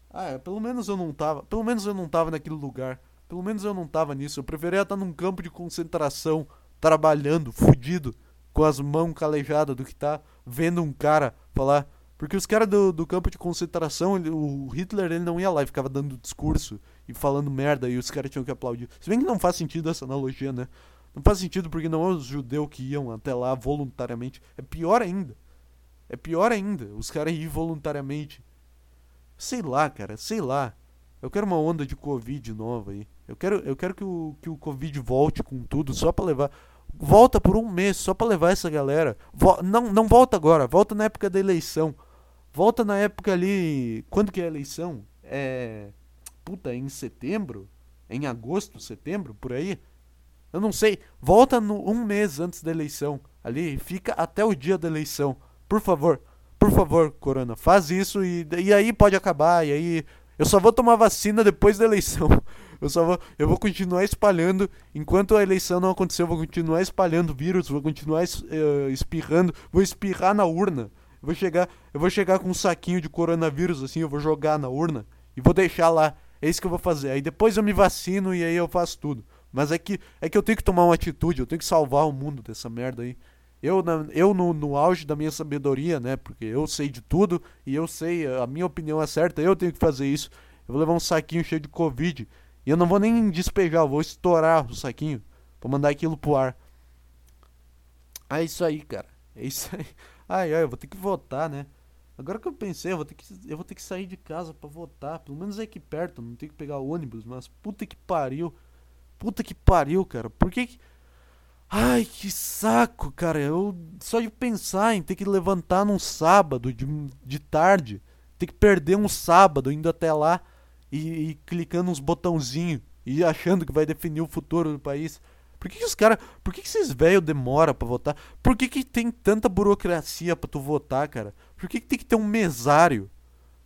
Ah, é, pelo menos eu não tava, pelo menos eu não tava naquele lugar. Pelo menos eu não tava nisso. Eu preferia estar num campo de concentração trabalhando, fudido, com as mãos calejadas do que tá vendo um cara falar. Porque os caras do, do campo de concentração, ele, o Hitler ele não ia lá e ficava dando discurso e falando merda e os caras tinham que aplaudir. Se bem que não faz sentido essa analogia, né? Não faz sentido porque não é os judeus que iam até lá voluntariamente. É pior ainda. É pior ainda, os caras ir voluntariamente. Sei lá, cara, sei lá. Eu quero uma onda de Covid nova aí. Eu quero, eu quero que, o, que o Covid volte com tudo, só pra levar. Volta por um mês, só pra levar essa galera. Vol não, não volta agora, volta na época da eleição. Volta na época ali. Quando que é a eleição? É. Puta, em setembro? Em agosto, setembro, por aí? Eu não sei. Volta no, um mês antes da eleição. Ali, fica até o dia da eleição. Por favor. Por favor, Corona, faz isso e, e aí pode acabar. E aí eu só vou tomar vacina depois da eleição. Eu só vou, eu vou continuar espalhando. Enquanto a eleição não acontecer, eu vou continuar espalhando vírus, vou continuar uh, espirrando, vou espirrar na urna. Eu vou chegar, eu vou chegar com um saquinho de coronavírus assim, eu vou jogar na urna e vou deixar lá. É isso que eu vou fazer. Aí depois eu me vacino e aí eu faço tudo. Mas é que é que eu tenho que tomar uma atitude, eu tenho que salvar o mundo dessa merda aí. Eu, na, eu no, no auge da minha sabedoria, né? Porque eu sei de tudo e eu sei, a minha opinião é certa, eu tenho que fazer isso. Eu vou levar um saquinho cheio de Covid. E eu não vou nem despejar, vou estourar o saquinho pra mandar aquilo pro ar. É isso aí, cara. É isso aí. Ai, ai, eu vou ter que votar, né? Agora que eu pensei, eu vou ter que, eu vou ter que sair de casa para votar. Pelo menos é aqui perto, não tenho que pegar ônibus, mas puta que pariu. Puta que pariu, cara. Por que que. Ai, que saco, cara. Eu só de pensar em ter que levantar num sábado de, de tarde, ter que perder um sábado indo até lá e, e clicando uns botãozinhos e achando que vai definir o futuro do país. Por que, que os caras. Por que, que esses velhos demoram pra votar? Por que, que tem tanta burocracia pra tu votar, cara? Por que, que tem que ter um mesário?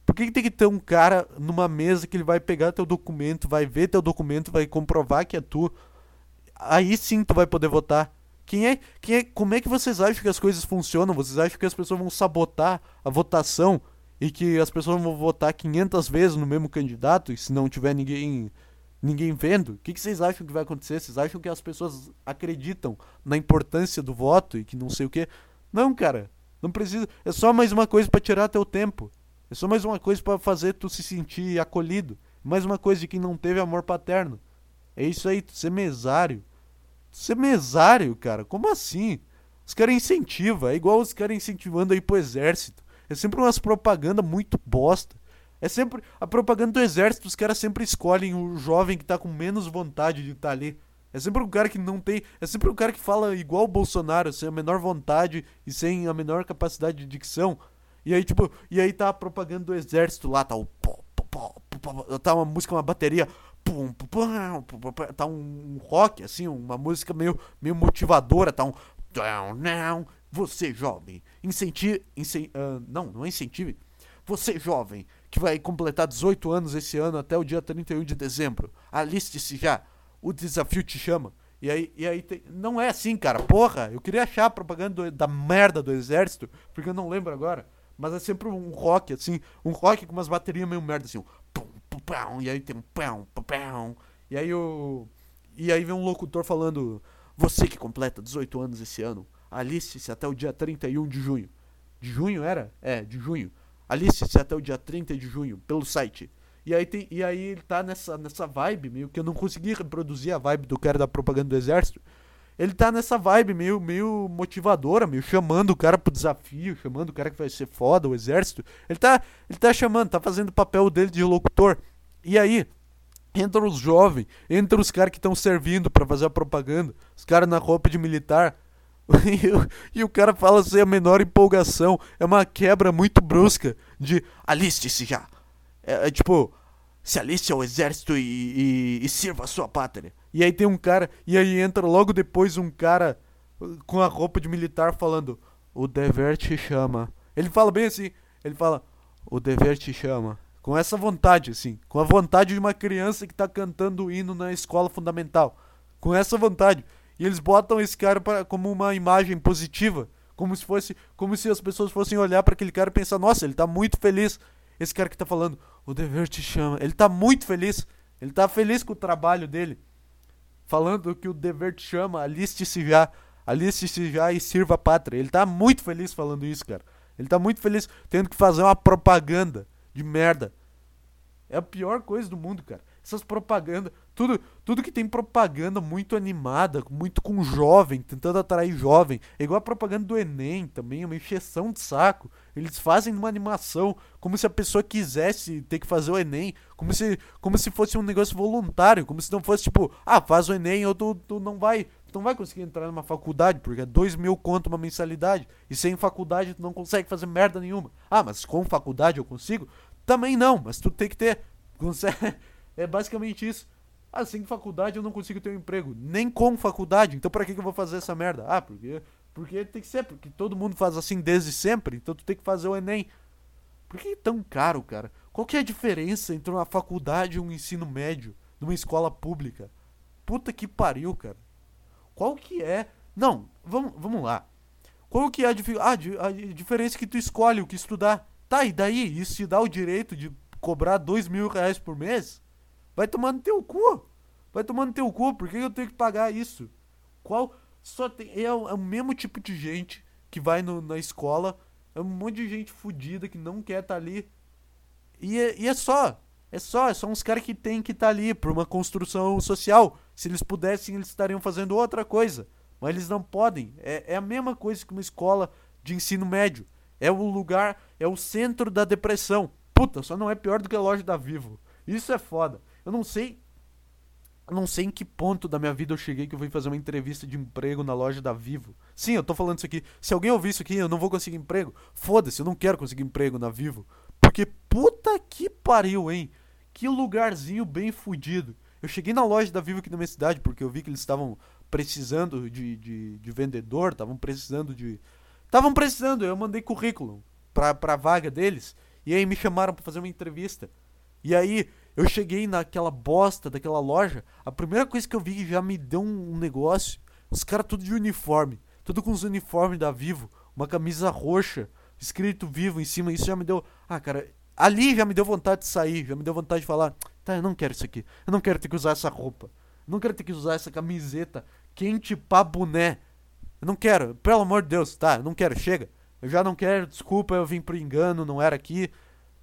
Por que, que tem que ter um cara numa mesa que ele vai pegar teu documento, vai ver teu documento, vai comprovar que é tu? aí sim tu vai poder votar. Quem é, quem é, como é que vocês acham que as coisas funcionam? Vocês acham que as pessoas vão sabotar a votação e que as pessoas vão votar 500 vezes no mesmo candidato e se não tiver ninguém ninguém vendo? O que, que vocês acham que vai acontecer? Vocês acham que as pessoas acreditam na importância do voto e que não sei o que? Não, cara. Não precisa. É só mais uma coisa para tirar teu tempo. É só mais uma coisa para fazer tu se sentir acolhido. Mais uma coisa de quem não teve amor paterno. É isso aí, ser mesário. Ser mesário, cara, como assim? Os caras incentivam, é igual os caras incentivando aí pro exército. É sempre umas propaganda muito bosta. É sempre. A propaganda do exército, os caras sempre escolhem o jovem que tá com menos vontade de estar tá ali. É sempre um cara que não tem. É sempre um cara que fala igual o Bolsonaro, sem a menor vontade e sem a menor capacidade de dicção. E aí, tipo, e aí tá a propaganda do exército lá, tá o. Tá uma música, uma bateria. Tá um rock, assim, uma música meio, meio motivadora, tá um. Você jovem, incentive. Incen, uh, não, não é incentive. Você jovem, que vai completar 18 anos esse ano até o dia 31 de dezembro, aliste-se já. O desafio te chama. E aí, e aí tem... não é assim, cara. Porra, eu queria achar a propaganda do, da merda do exército, porque eu não lembro agora. Mas é sempre um rock, assim, um rock com umas baterias meio merda, assim, um pum, pum, pum, e aí tem um pum, pum, pum, e aí o. E aí vem um locutor falando: Você que completa 18 anos esse ano, aliste-se até o dia 31 de junho. De junho era? É, de junho. Aliste-se até o dia 30 de junho, pelo site. E aí, tem, e aí ele tá nessa, nessa vibe, meio que eu não consegui reproduzir a vibe do cara da propaganda do exército. Ele tá nessa vibe meio, meio motivadora, meio chamando o cara pro desafio, chamando o cara que vai ser foda, o exército. Ele tá, ele tá chamando, tá fazendo o papel dele de locutor. E aí, entra os jovens, entra os caras que estão servindo para fazer a propaganda, os caras na roupa de militar. E, o cara fala sem a menor empolgação. É uma quebra muito brusca de aliste-se já. É, é, tipo, se aliste ao exército e, e, e, sirva a sua pátria. E aí tem um cara, e aí entra logo depois um cara uh, com a roupa de militar falando: O dever te chama. Ele fala bem assim: ele fala, O dever te chama. Com essa vontade, assim. Com a vontade de uma criança que tá cantando o hino na escola fundamental. Com essa vontade. E eles botam esse cara pra, como uma imagem positiva. Como se fosse. Como se as pessoas fossem olhar para aquele cara e pensar, nossa, ele tá muito feliz. Esse cara que tá falando, o dever te chama. Ele tá muito feliz. Ele tá feliz com o trabalho dele. Falando que o dever te chama, aliste-se já. Aliste-se já e sirva a pátria. Ele tá muito feliz falando isso, cara. Ele tá muito feliz tendo que fazer uma propaganda de merda. É a pior coisa do mundo, cara. Essas propagandas. Tudo, tudo que tem propaganda muito animada, muito com jovem, tentando atrair jovem. É igual a propaganda do Enem também, é uma encheção de saco. Eles fazem uma animação como se a pessoa quisesse ter que fazer o Enem, como se, como se fosse um negócio voluntário, como se não fosse tipo, ah, faz o Enem ou tu, tu não vai. Tu não vai conseguir entrar numa faculdade, porque é dois mil conto uma mensalidade. E sem faculdade tu não consegue fazer merda nenhuma. Ah, mas com faculdade eu consigo? Também não, mas tu tem que ter. Consegue. É basicamente isso. Ah, sem faculdade eu não consigo ter um emprego. Nem com faculdade. Então pra que, que eu vou fazer essa merda? Ah, porque. Porque tem que ser, porque todo mundo faz assim desde sempre. Então tu tem que fazer o Enem. Por que é tão caro, cara? Qual que é a diferença entre uma faculdade e um ensino médio numa escola pública? Puta que pariu, cara. Qual que é. Não, vamos, vamos lá. Qual que é a, ah, a diferença que tu escolhe o que estudar? Tá, e daí? Isso te dá o direito de cobrar dois mil reais por mês? Vai tomar no teu cu. Vai tomar no teu cu. Por que eu tenho que pagar isso? Qual. Só tem. É, é o mesmo tipo de gente que vai no, na escola. É um monte de gente fodida que não quer estar tá ali. E é, e é só. É só. É só uns caras que tem que estar tá ali por uma construção social. Se eles pudessem, eles estariam fazendo outra coisa. Mas eles não podem. É, é a mesma coisa que uma escola de ensino médio. É o lugar. É o centro da depressão. Puta, só não é pior do que a loja da Vivo. Isso é foda. Eu não sei. Eu não sei em que ponto da minha vida eu cheguei que eu fui fazer uma entrevista de emprego na loja da Vivo. Sim, eu tô falando isso aqui. Se alguém ouvir isso aqui, eu não vou conseguir emprego. Foda-se, eu não quero conseguir emprego na Vivo. Porque puta que pariu, hein? Que lugarzinho bem fudido. Eu cheguei na loja da Vivo aqui na minha cidade porque eu vi que eles estavam precisando de, de, de vendedor, estavam precisando de. Estavam precisando, eu mandei currículo pra, pra vaga deles. E aí me chamaram para fazer uma entrevista. E aí eu cheguei naquela bosta daquela loja, a primeira coisa que eu vi já me deu um, negócio. Os caras tudo de uniforme, tudo com os uniformes da Vivo, uma camisa roxa, escrito Vivo em cima, isso já me deu. Ah, cara, ali já me deu vontade de sair, já me deu vontade de falar: tá, eu não quero isso aqui, eu não quero ter que usar essa roupa, eu não quero ter que usar essa camiseta quente pra boné. Eu não quero, pelo amor de Deus, tá, eu não quero, chega. Eu já não quero, desculpa, eu vim por engano, não era aqui.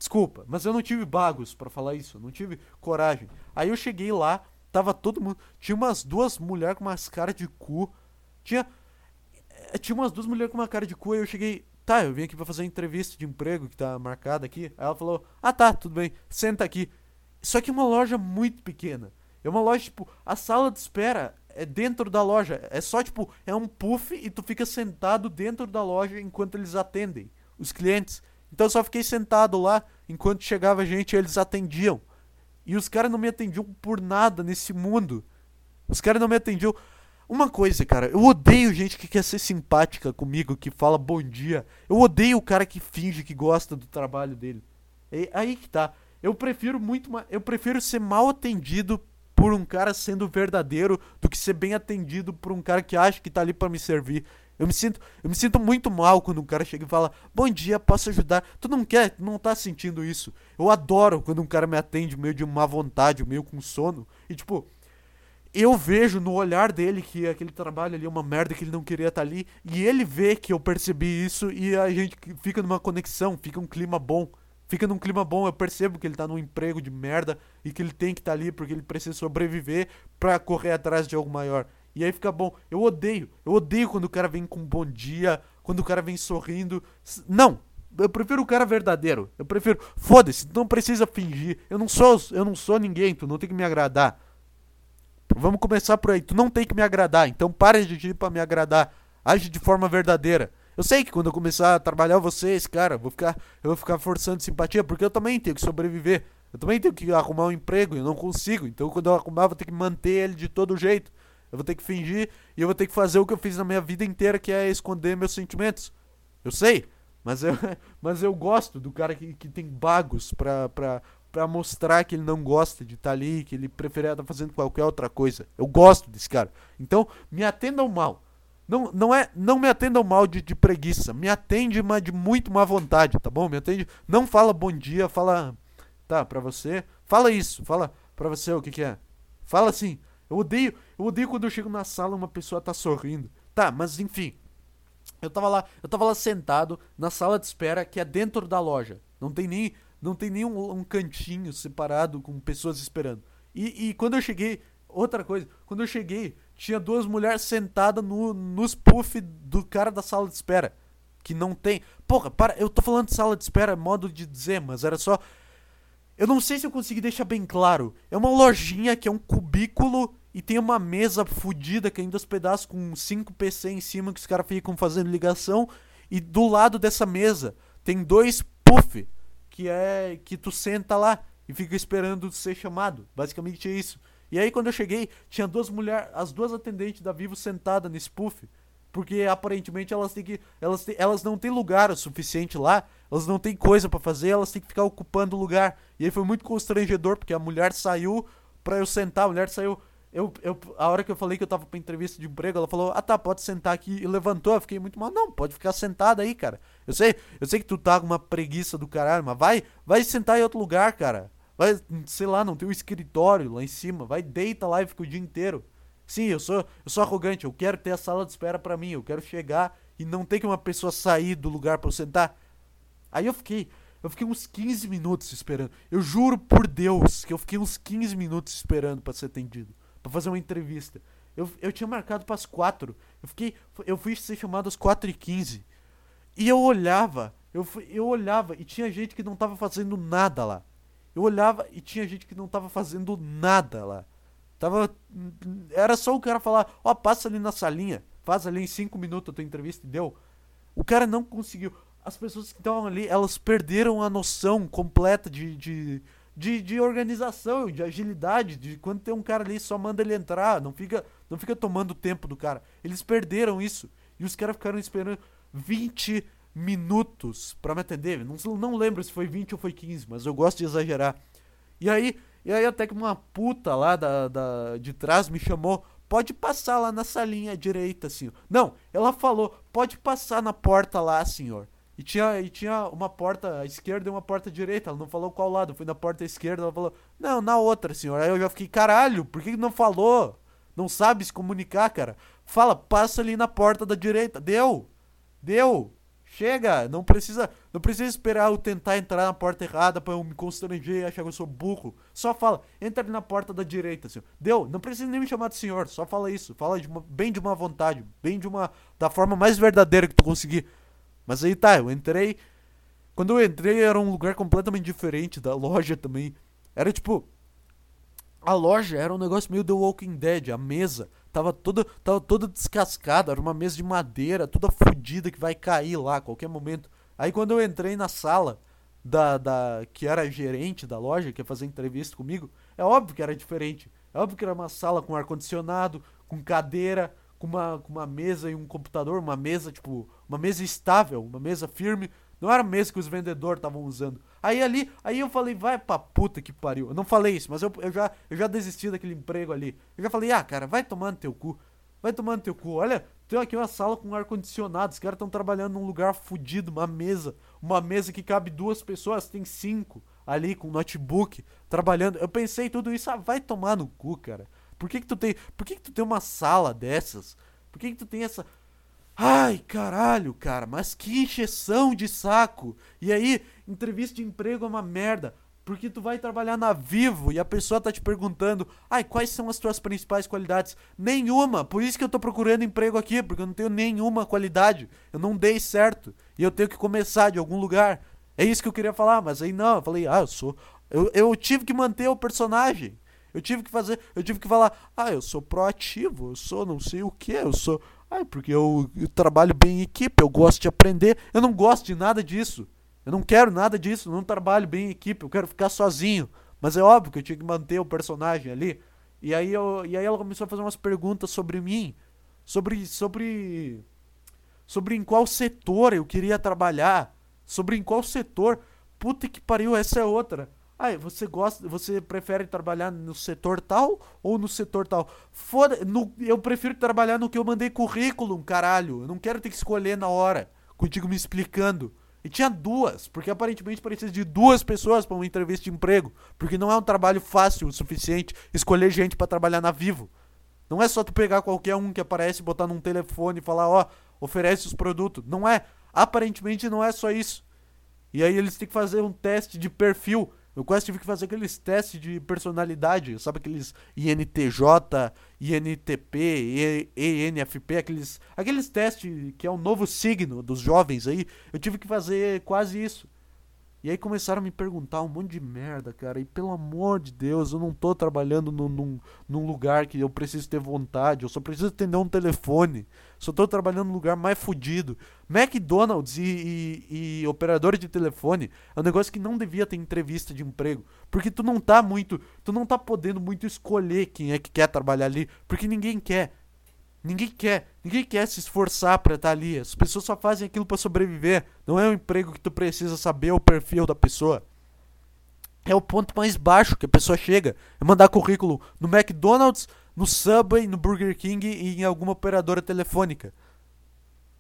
Desculpa, mas eu não tive bagos para falar isso, não tive coragem. Aí eu cheguei lá, tava todo mundo. Tinha umas duas mulheres com umas caras de cu. Tinha. Eh, tinha umas duas mulheres com uma cara de cu, aí eu cheguei. Tá, eu vim aqui pra fazer uma entrevista de emprego que tá marcada aqui. Aí ela falou: Ah tá, tudo bem, senta aqui. Só que é uma loja muito pequena. É uma loja, tipo, a sala de espera é dentro da loja. É só, tipo, é um puff e tu fica sentado dentro da loja enquanto eles atendem os clientes. Então eu só fiquei sentado lá enquanto chegava gente eles atendiam. E os caras não me atendiam por nada nesse mundo. Os caras não me atendiam. Uma coisa, cara, eu odeio gente que quer ser simpática comigo, que fala bom dia. Eu odeio o cara que finge que gosta do trabalho dele. É aí que tá. Eu prefiro muito mais. Eu prefiro ser mal atendido por um cara sendo verdadeiro do que ser bem atendido por um cara que acha que tá ali para me servir. Eu me sinto, eu me sinto muito mal quando um cara chega e fala: "Bom dia, posso ajudar?". Tu não quer, tu não tá sentindo isso. Eu adoro quando um cara me atende meio de má vontade, meio com sono e tipo, eu vejo no olhar dele que aquele trabalho ali é uma merda que ele não queria estar tá ali e ele vê que eu percebi isso e a gente fica numa conexão, fica um clima bom. Fica num clima bom, eu percebo que ele tá num emprego de merda e que ele tem que estar tá ali porque ele precisa sobreviver para correr atrás de algo maior. E aí fica bom. Eu odeio. Eu odeio quando o cara vem com bom dia, quando o cara vem sorrindo. Não. Eu prefiro o cara verdadeiro. Eu prefiro. Foda-se, não precisa fingir. Eu não sou, eu não sou ninguém, tu não tem que me agradar. Vamos começar por aí. Tu não tem que me agradar, então para de agir para me agradar. Age de forma verdadeira. Eu sei que quando eu começar a trabalhar vocês, cara, vou ficar, eu vou ficar forçando simpatia, porque eu também tenho que sobreviver. Eu também tenho que arrumar um emprego, eu não consigo. Então quando eu arrumar, vou ter que manter ele de todo jeito. Eu vou ter que fingir e eu vou ter que fazer o que eu fiz na minha vida inteira, que é esconder meus sentimentos. Eu sei, mas eu, mas eu gosto do cara que, que tem bagos pra, pra, pra mostrar que ele não gosta de estar tá ali, que ele prefere estar fazendo qualquer outra coisa. Eu gosto desse cara. Então, me atendam mal. Não, não, é, não me atendam mal de, de preguiça. Me atende mas de muito má vontade, tá bom? Me atende. Não fala bom dia, fala. Tá, pra você. Fala isso, fala pra você o que, que é. Fala assim. Eu odeio, eu odeio quando eu chego na sala e uma pessoa tá sorrindo. Tá, mas enfim. Eu tava lá, eu tava lá sentado na sala de espera que é dentro da loja. Não tem nem, não tem nem um, cantinho separado com pessoas esperando. E, e, quando eu cheguei, outra coisa, quando eu cheguei, tinha duas mulheres sentadas no, nos puff do cara da sala de espera. Que não tem. Porra, para, eu tô falando de sala de espera, modo de dizer, mas era só. Eu não sei se eu consegui deixar bem claro. É uma lojinha que é um cubículo e tem uma mesa fodida caindo aos pedaços com 5 PC em cima que os caras ficam fazendo ligação. E do lado dessa mesa tem dois puff que é que tu senta lá e fica esperando ser chamado. Basicamente é isso. E aí quando eu cheguei, tinha duas mulheres, as duas atendentes da Vivo sentadas nesse puff. Porque aparentemente elas têm que. Elas, têm, elas não têm lugar o suficiente lá. Elas não têm coisa para fazer, elas têm que ficar ocupando o lugar. E aí foi muito constrangedor, porque a mulher saiu pra eu sentar, a mulher saiu eu, eu, a hora que eu falei que eu tava pra entrevista de emprego, ela falou: Ah tá, pode sentar aqui. E levantou. Eu fiquei muito mal. Não, pode ficar sentado aí, cara. Eu sei, eu sei que tu tá com uma preguiça do caralho, mas vai, vai sentar em outro lugar, cara. Vai, sei lá, não tem um escritório lá em cima. Vai, deita lá e fica o dia inteiro. Sim, eu sou, eu sou arrogante. Eu quero ter a sala de espera para mim. Eu quero chegar e não ter que uma pessoa sair do lugar pra eu sentar. Aí eu fiquei, eu fiquei uns 15 minutos esperando. Eu juro por Deus que eu fiquei uns 15 minutos esperando para ser atendido para fazer uma entrevista. Eu, eu tinha marcado para as 4. Eu fiquei eu fui ser chamado às 4 e 15. E eu olhava, eu, eu olhava e tinha gente que não tava fazendo nada lá. Eu olhava e tinha gente que não tava fazendo nada lá. Tava era só o cara falar: "Ó, oh, passa ali na salinha, faz ali em 5 minutos a tua entrevista" e deu. O cara não conseguiu. As pessoas que estavam ali, elas perderam a noção completa de, de de, de organização, de agilidade, de quando tem um cara ali, só manda ele entrar, não fica, não fica tomando tempo do cara. Eles perderam isso. E os caras ficaram esperando 20 minutos para me atender. Não, não lembro se foi 20 ou foi 15, mas eu gosto de exagerar. E aí, e aí até que uma puta lá da, da, de trás me chamou, pode passar lá na salinha direita, senhor. Não, ela falou, pode passar na porta lá, senhor. E tinha, e tinha uma porta à esquerda e uma porta à direita. Ela não falou qual lado. Eu fui na porta à esquerda, ela falou, não, na outra, senhor. Aí eu já fiquei, caralho, por que não falou? Não sabe se comunicar, cara. Fala, passa ali na porta da direita. Deu! Deu! Chega! Não precisa, não precisa esperar eu tentar entrar na porta errada para eu me constranger e achar que eu sou burro. Só fala, entra ali na porta da direita, senhor. Deu! Não precisa nem me chamar de senhor, só fala isso. Fala de uma, bem de uma vontade, bem de uma da forma mais verdadeira que tu conseguir. Mas aí tá, eu entrei. Quando eu entrei era um lugar completamente diferente da loja também. Era tipo. A loja era um negócio meio The Walking Dead, a mesa tava toda, tava toda descascada, era uma mesa de madeira, toda fodida que vai cair lá a qualquer momento. Aí quando eu entrei na sala da, da que era gerente da loja, que ia fazer entrevista comigo, é óbvio que era diferente. É óbvio que era uma sala com ar-condicionado, com cadeira, com uma, com uma mesa e um computador, uma mesa, tipo, uma mesa estável, uma mesa firme. Não era a mesa que os vendedores estavam usando. Aí ali, aí eu falei, vai pra puta que pariu. Eu não falei isso, mas eu, eu, já, eu já desisti daquele emprego ali. Eu já falei, ah, cara, vai tomando teu cu. Vai tomando teu cu. Olha, tem aqui uma sala com ar-condicionado. Os caras estão trabalhando num lugar fudido, uma mesa. Uma mesa que cabe duas pessoas, tem cinco ali com notebook, trabalhando. Eu pensei tudo isso, ah, vai tomar no cu, cara. Por que que tu tem, por que que tu tem uma sala dessas? Por que que tu tem essa Ai, caralho, cara, mas que encheção de saco. E aí, entrevista de emprego é uma merda. Porque tu vai trabalhar na Vivo e a pessoa tá te perguntando: "Ai, quais são as tuas principais qualidades?" Nenhuma. Por isso que eu tô procurando emprego aqui, porque eu não tenho nenhuma qualidade. Eu não dei certo e eu tenho que começar de algum lugar. É isso que eu queria falar, mas aí não, eu falei: "Ah, eu sou eu, eu tive que manter o personagem. Eu tive que fazer, eu tive que falar: "Ah, eu sou proativo, eu sou não sei o que, eu sou ah, porque eu, eu, trabalho bem em equipe, eu gosto de aprender. Eu não gosto de nada disso. Eu não quero nada disso, eu não trabalho bem em equipe, eu quero ficar sozinho. Mas é óbvio que eu tinha que manter o personagem ali. E aí, eu, e aí ela começou a fazer umas perguntas sobre mim. Sobre. Sobre. Sobre em qual setor eu queria trabalhar. Sobre em qual setor. Puta que pariu, essa é outra. Ah, você gosta, você prefere trabalhar no setor tal ou no setor tal? Foda, no, eu prefiro trabalhar no que eu mandei currículo, caralho. Eu não quero ter que escolher na hora, contigo me explicando. E tinha duas, porque aparentemente precisa de duas pessoas para uma entrevista de emprego, porque não é um trabalho fácil o suficiente escolher gente para trabalhar na Vivo. Não é só tu pegar qualquer um que aparece, botar num telefone e falar, ó, oh, oferece os produtos. Não é. Aparentemente não é só isso. E aí eles têm que fazer um teste de perfil eu quase tive que fazer aqueles testes de personalidade, sabe aqueles INTJ, INTP, ENFP, aqueles, aqueles testes que é o novo signo dos jovens aí. Eu tive que fazer quase isso. E aí começaram a me perguntar um monte de merda, cara. E pelo amor de Deus, eu não tô trabalhando num, num, num lugar que eu preciso ter vontade. Eu só preciso atender um telefone. Só tô trabalhando num lugar mais fodido. McDonald's e, e, e operadores de telefone é um negócio que não devia ter entrevista de emprego. Porque tu não tá muito. Tu não tá podendo muito escolher quem é que quer trabalhar ali. Porque ninguém quer. Ninguém quer, ninguém quer se esforçar para estar tá ali. As pessoas só fazem aquilo para sobreviver. Não é um emprego que tu precisa saber o perfil da pessoa. É o ponto mais baixo que a pessoa chega. É mandar currículo no McDonald's, no Subway, no Burger King e em alguma operadora telefônica.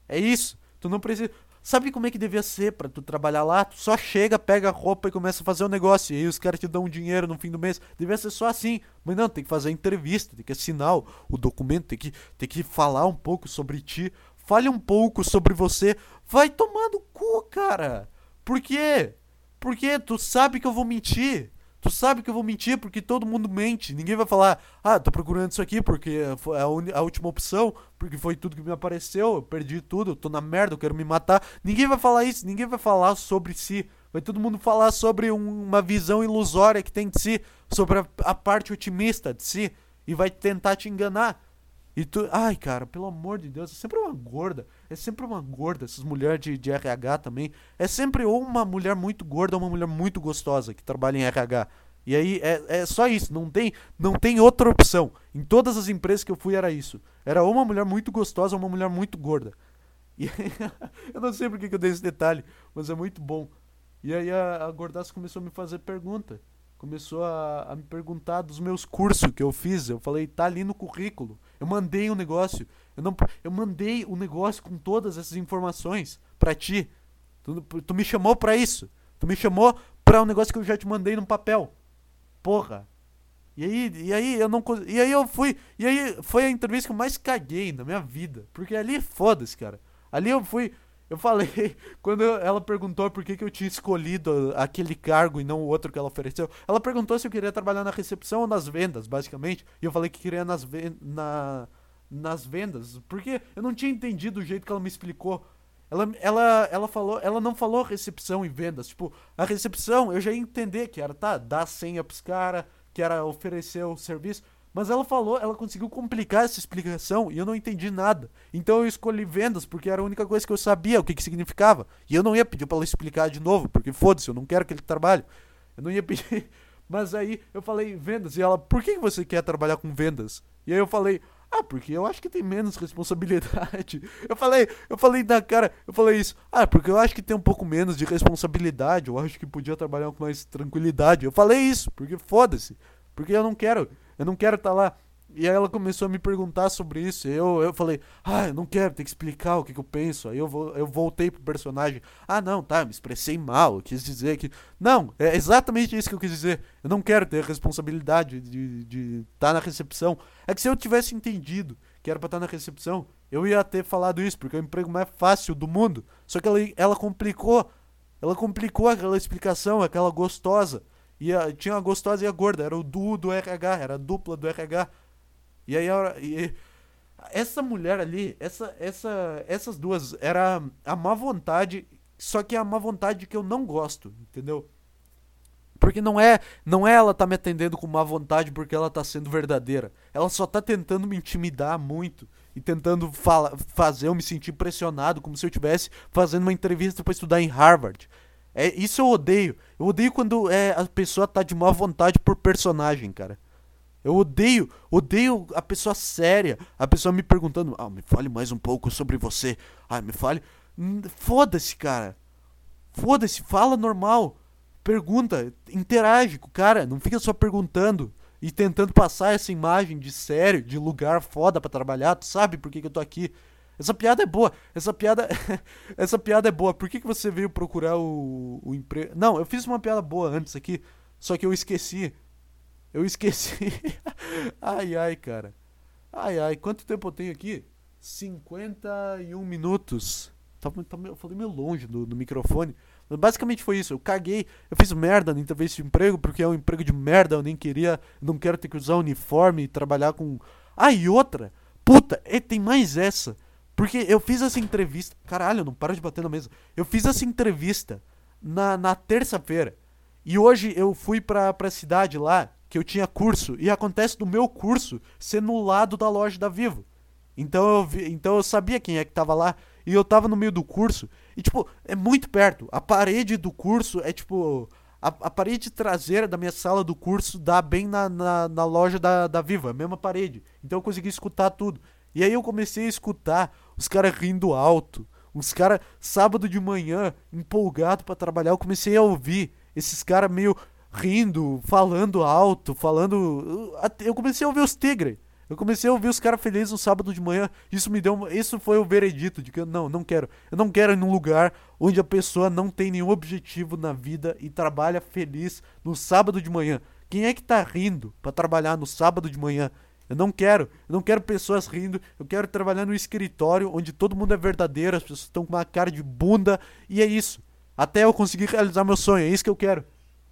É isso. Tu não precisa. Sabe como é que devia ser para tu trabalhar lá? Tu só chega, pega a roupa e começa a fazer o um negócio. E aí os caras te dão dinheiro no fim do mês. Devia ser só assim. Mas não, tem que fazer a entrevista, tem que assinar o documento, tem que, tem que falar um pouco sobre ti. Fale um pouco sobre você. Vai tomar no cu, cara. Por quê? Porque tu sabe que eu vou mentir. Tu sabe que eu vou mentir porque todo mundo mente. Ninguém vai falar, ah, tô procurando isso aqui porque foi a, a, última opção, porque foi tudo que me apareceu, eu perdi tudo, eu tô na merda, eu quero me matar. Ninguém vai falar isso, ninguém vai falar sobre si. Vai todo mundo falar sobre um, uma visão ilusória que tem de si, sobre a, a parte otimista de si, e vai tentar te enganar. E tu. Ai, cara, pelo amor de Deus, é sempre uma gorda. É sempre uma gorda. Essas mulheres de, de RH também. É sempre ou uma mulher muito gorda ou uma mulher muito gostosa que trabalha em RH. E aí é, é só isso, não tem, não tem outra opção. Em todas as empresas que eu fui era isso. Era ou uma mulher muito gostosa ou uma mulher muito gorda. E aí, eu não sei porque que eu dei esse detalhe, mas é muito bom. E aí a, a gordaça começou a me fazer pergunta. Começou a, a me perguntar dos meus cursos que eu fiz. Eu falei, tá ali no currículo. Eu mandei um negócio. Eu, não, eu mandei o um negócio com todas essas informações para ti. Tu, tu me chamou para isso. Tu me chamou para um negócio que eu já te mandei no papel. Porra. E aí, e aí eu não E aí eu fui. E aí foi a entrevista que eu mais caguei na minha vida. Porque ali foda-se, cara. Ali eu fui. Eu falei, quando ela perguntou por que, que eu tinha escolhido aquele cargo e não o outro que ela ofereceu, ela perguntou se eu queria trabalhar na recepção ou nas vendas, basicamente. E eu falei que queria nas, na, nas vendas, porque eu não tinha entendido o jeito que ela me explicou. Ela, ela, ela falou, ela não falou recepção e vendas. Tipo, a recepção eu já ia entender que era, tá, dar senha pros caras, que era oferecer o serviço. Mas ela falou, ela conseguiu complicar essa explicação e eu não entendi nada. Então eu escolhi vendas porque era a única coisa que eu sabia o que, que significava. E eu não ia pedir para ela explicar de novo, porque foda-se, eu não quero aquele trabalho. Eu não ia pedir. Mas aí eu falei vendas e ela, por que você quer trabalhar com vendas? E aí eu falei, ah, porque eu acho que tem menos responsabilidade. Eu falei, eu falei na cara, eu falei isso. Ah, porque eu acho que tem um pouco menos de responsabilidade. Eu acho que podia trabalhar com mais tranquilidade. Eu falei isso, porque foda-se. Porque eu não quero, eu não quero estar tá lá e aí ela começou a me perguntar sobre isso. Eu, eu falei, ah, eu não quero, tem que explicar o que, que eu penso. Aí eu, vou, eu voltei pro personagem. Ah, não, tá, me expressei mal. Eu quis dizer que. Não, é exatamente isso que eu quis dizer. Eu não quero ter a responsabilidade de estar tá na recepção. É que se eu tivesse entendido que era pra estar tá na recepção, eu ia ter falado isso, porque é o emprego mais fácil do mundo. Só que ela, ela complicou. Ela complicou aquela explicação, aquela gostosa. E a, tinha a gostosa e a gorda. Era o duo do RH, era a dupla do RH. E aí e, essa mulher ali, essa, essa, essas duas, era a má vontade, só que é a má vontade que eu não gosto, entendeu? Porque não é, não é ela tá me atendendo com má vontade porque ela tá sendo verdadeira. Ela só tá tentando me intimidar muito e tentando fala, fazer eu me sentir pressionado, como se eu estivesse fazendo uma entrevista para estudar em Harvard. É, isso eu odeio. Eu odeio quando é, a pessoa tá de má vontade por personagem, cara. Eu odeio, odeio a pessoa séria, a pessoa me perguntando, ah, me fale mais um pouco sobre você. Ah, me fale. Foda-se, cara. Foda-se, fala normal. Pergunta, interage com o cara, não fica só perguntando e tentando passar essa imagem de sério, de lugar foda para trabalhar. Tu sabe por que, que eu tô aqui? Essa piada é boa. Essa piada, essa piada é boa. Por que, que você veio procurar o, o emprego? Não, eu fiz uma piada boa antes aqui, só que eu esqueci. Eu esqueci. ai, ai, cara. Ai, ai. Quanto tempo eu tenho aqui? 51 minutos. Tá, tá, eu falei meio longe do, do microfone. Basicamente foi isso. Eu caguei. Eu fiz merda na entrevista de emprego porque é um emprego de merda. Eu nem queria. Não quero ter que usar uniforme e trabalhar com. Ah, e outra. Puta, é, tem mais essa. Porque eu fiz essa entrevista. Caralho, não para de bater na mesa. Eu fiz essa entrevista na, na terça-feira. E hoje eu fui pra, pra cidade lá que eu tinha curso e acontece do meu curso ser no lado da loja da Vivo. Então eu, vi, então eu sabia quem é que tava lá e eu tava no meio do curso e tipo, é muito perto. A parede do curso é tipo a, a parede traseira da minha sala do curso dá bem na, na, na loja da, da Vivo, é a mesma parede. Então eu consegui escutar tudo. E aí eu comecei a escutar os caras rindo alto, os caras sábado de manhã empolgado para trabalhar, eu comecei a ouvir esses caras meio rindo, falando alto, falando. Eu comecei a ouvir os tigres. Eu comecei a ouvir os caras felizes no sábado de manhã. Isso me deu. Isso foi o veredito de que eu não, não quero. Eu não quero ir num lugar onde a pessoa não tem nenhum objetivo na vida e trabalha feliz no sábado de manhã. Quem é que tá rindo para trabalhar no sábado de manhã? Eu não quero. Eu não quero pessoas rindo. Eu quero trabalhar no escritório onde todo mundo é verdadeiro, as pessoas estão com uma cara de bunda e é isso. Até eu conseguir realizar meu sonho. É isso que eu quero.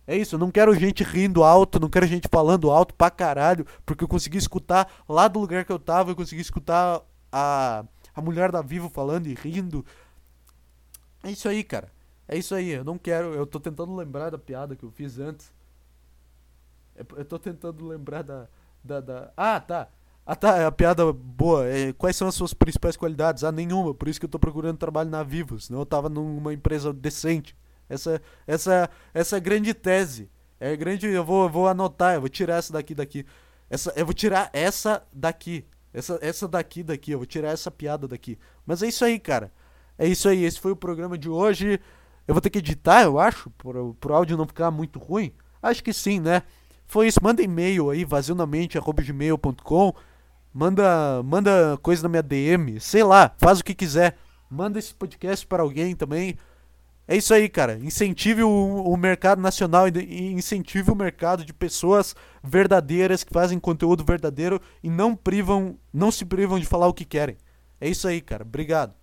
É isso, não quero gente rindo alto, não quero gente falando alto pra caralho, porque eu consegui escutar lá do lugar que eu tava, eu consegui escutar a, a mulher da Vivo falando e rindo. É isso aí, cara. É isso aí, eu não quero. Eu tô tentando lembrar da piada que eu fiz antes. É, eu tô tentando lembrar da. da, da... Ah, tá. Ah, tá, é a piada boa. É, quais são as suas principais qualidades? Ah, nenhuma. Por isso que eu tô procurando trabalho na Vivo, senão eu tava numa empresa decente. Essa, essa, essa é grande tese. É grande. Eu vou, eu vou anotar, eu vou tirar essa daqui daqui. Essa, eu vou tirar essa daqui. Essa, essa daqui daqui. Eu vou tirar essa piada daqui. Mas é isso aí, cara. É isso aí. Esse foi o programa de hoje. Eu vou ter que editar, eu acho, pro, pro áudio não ficar muito ruim. Acho que sim, né? Foi isso. Manda e-mail aí, vazionamente.gmail.com. Manda, manda coisa na minha DM. Sei lá, faz o que quiser. Manda esse podcast para alguém também. É isso aí, cara. Incentive o, o mercado nacional e incentive o mercado de pessoas verdadeiras que fazem conteúdo verdadeiro e não privam, não se privam de falar o que querem. É isso aí, cara. Obrigado.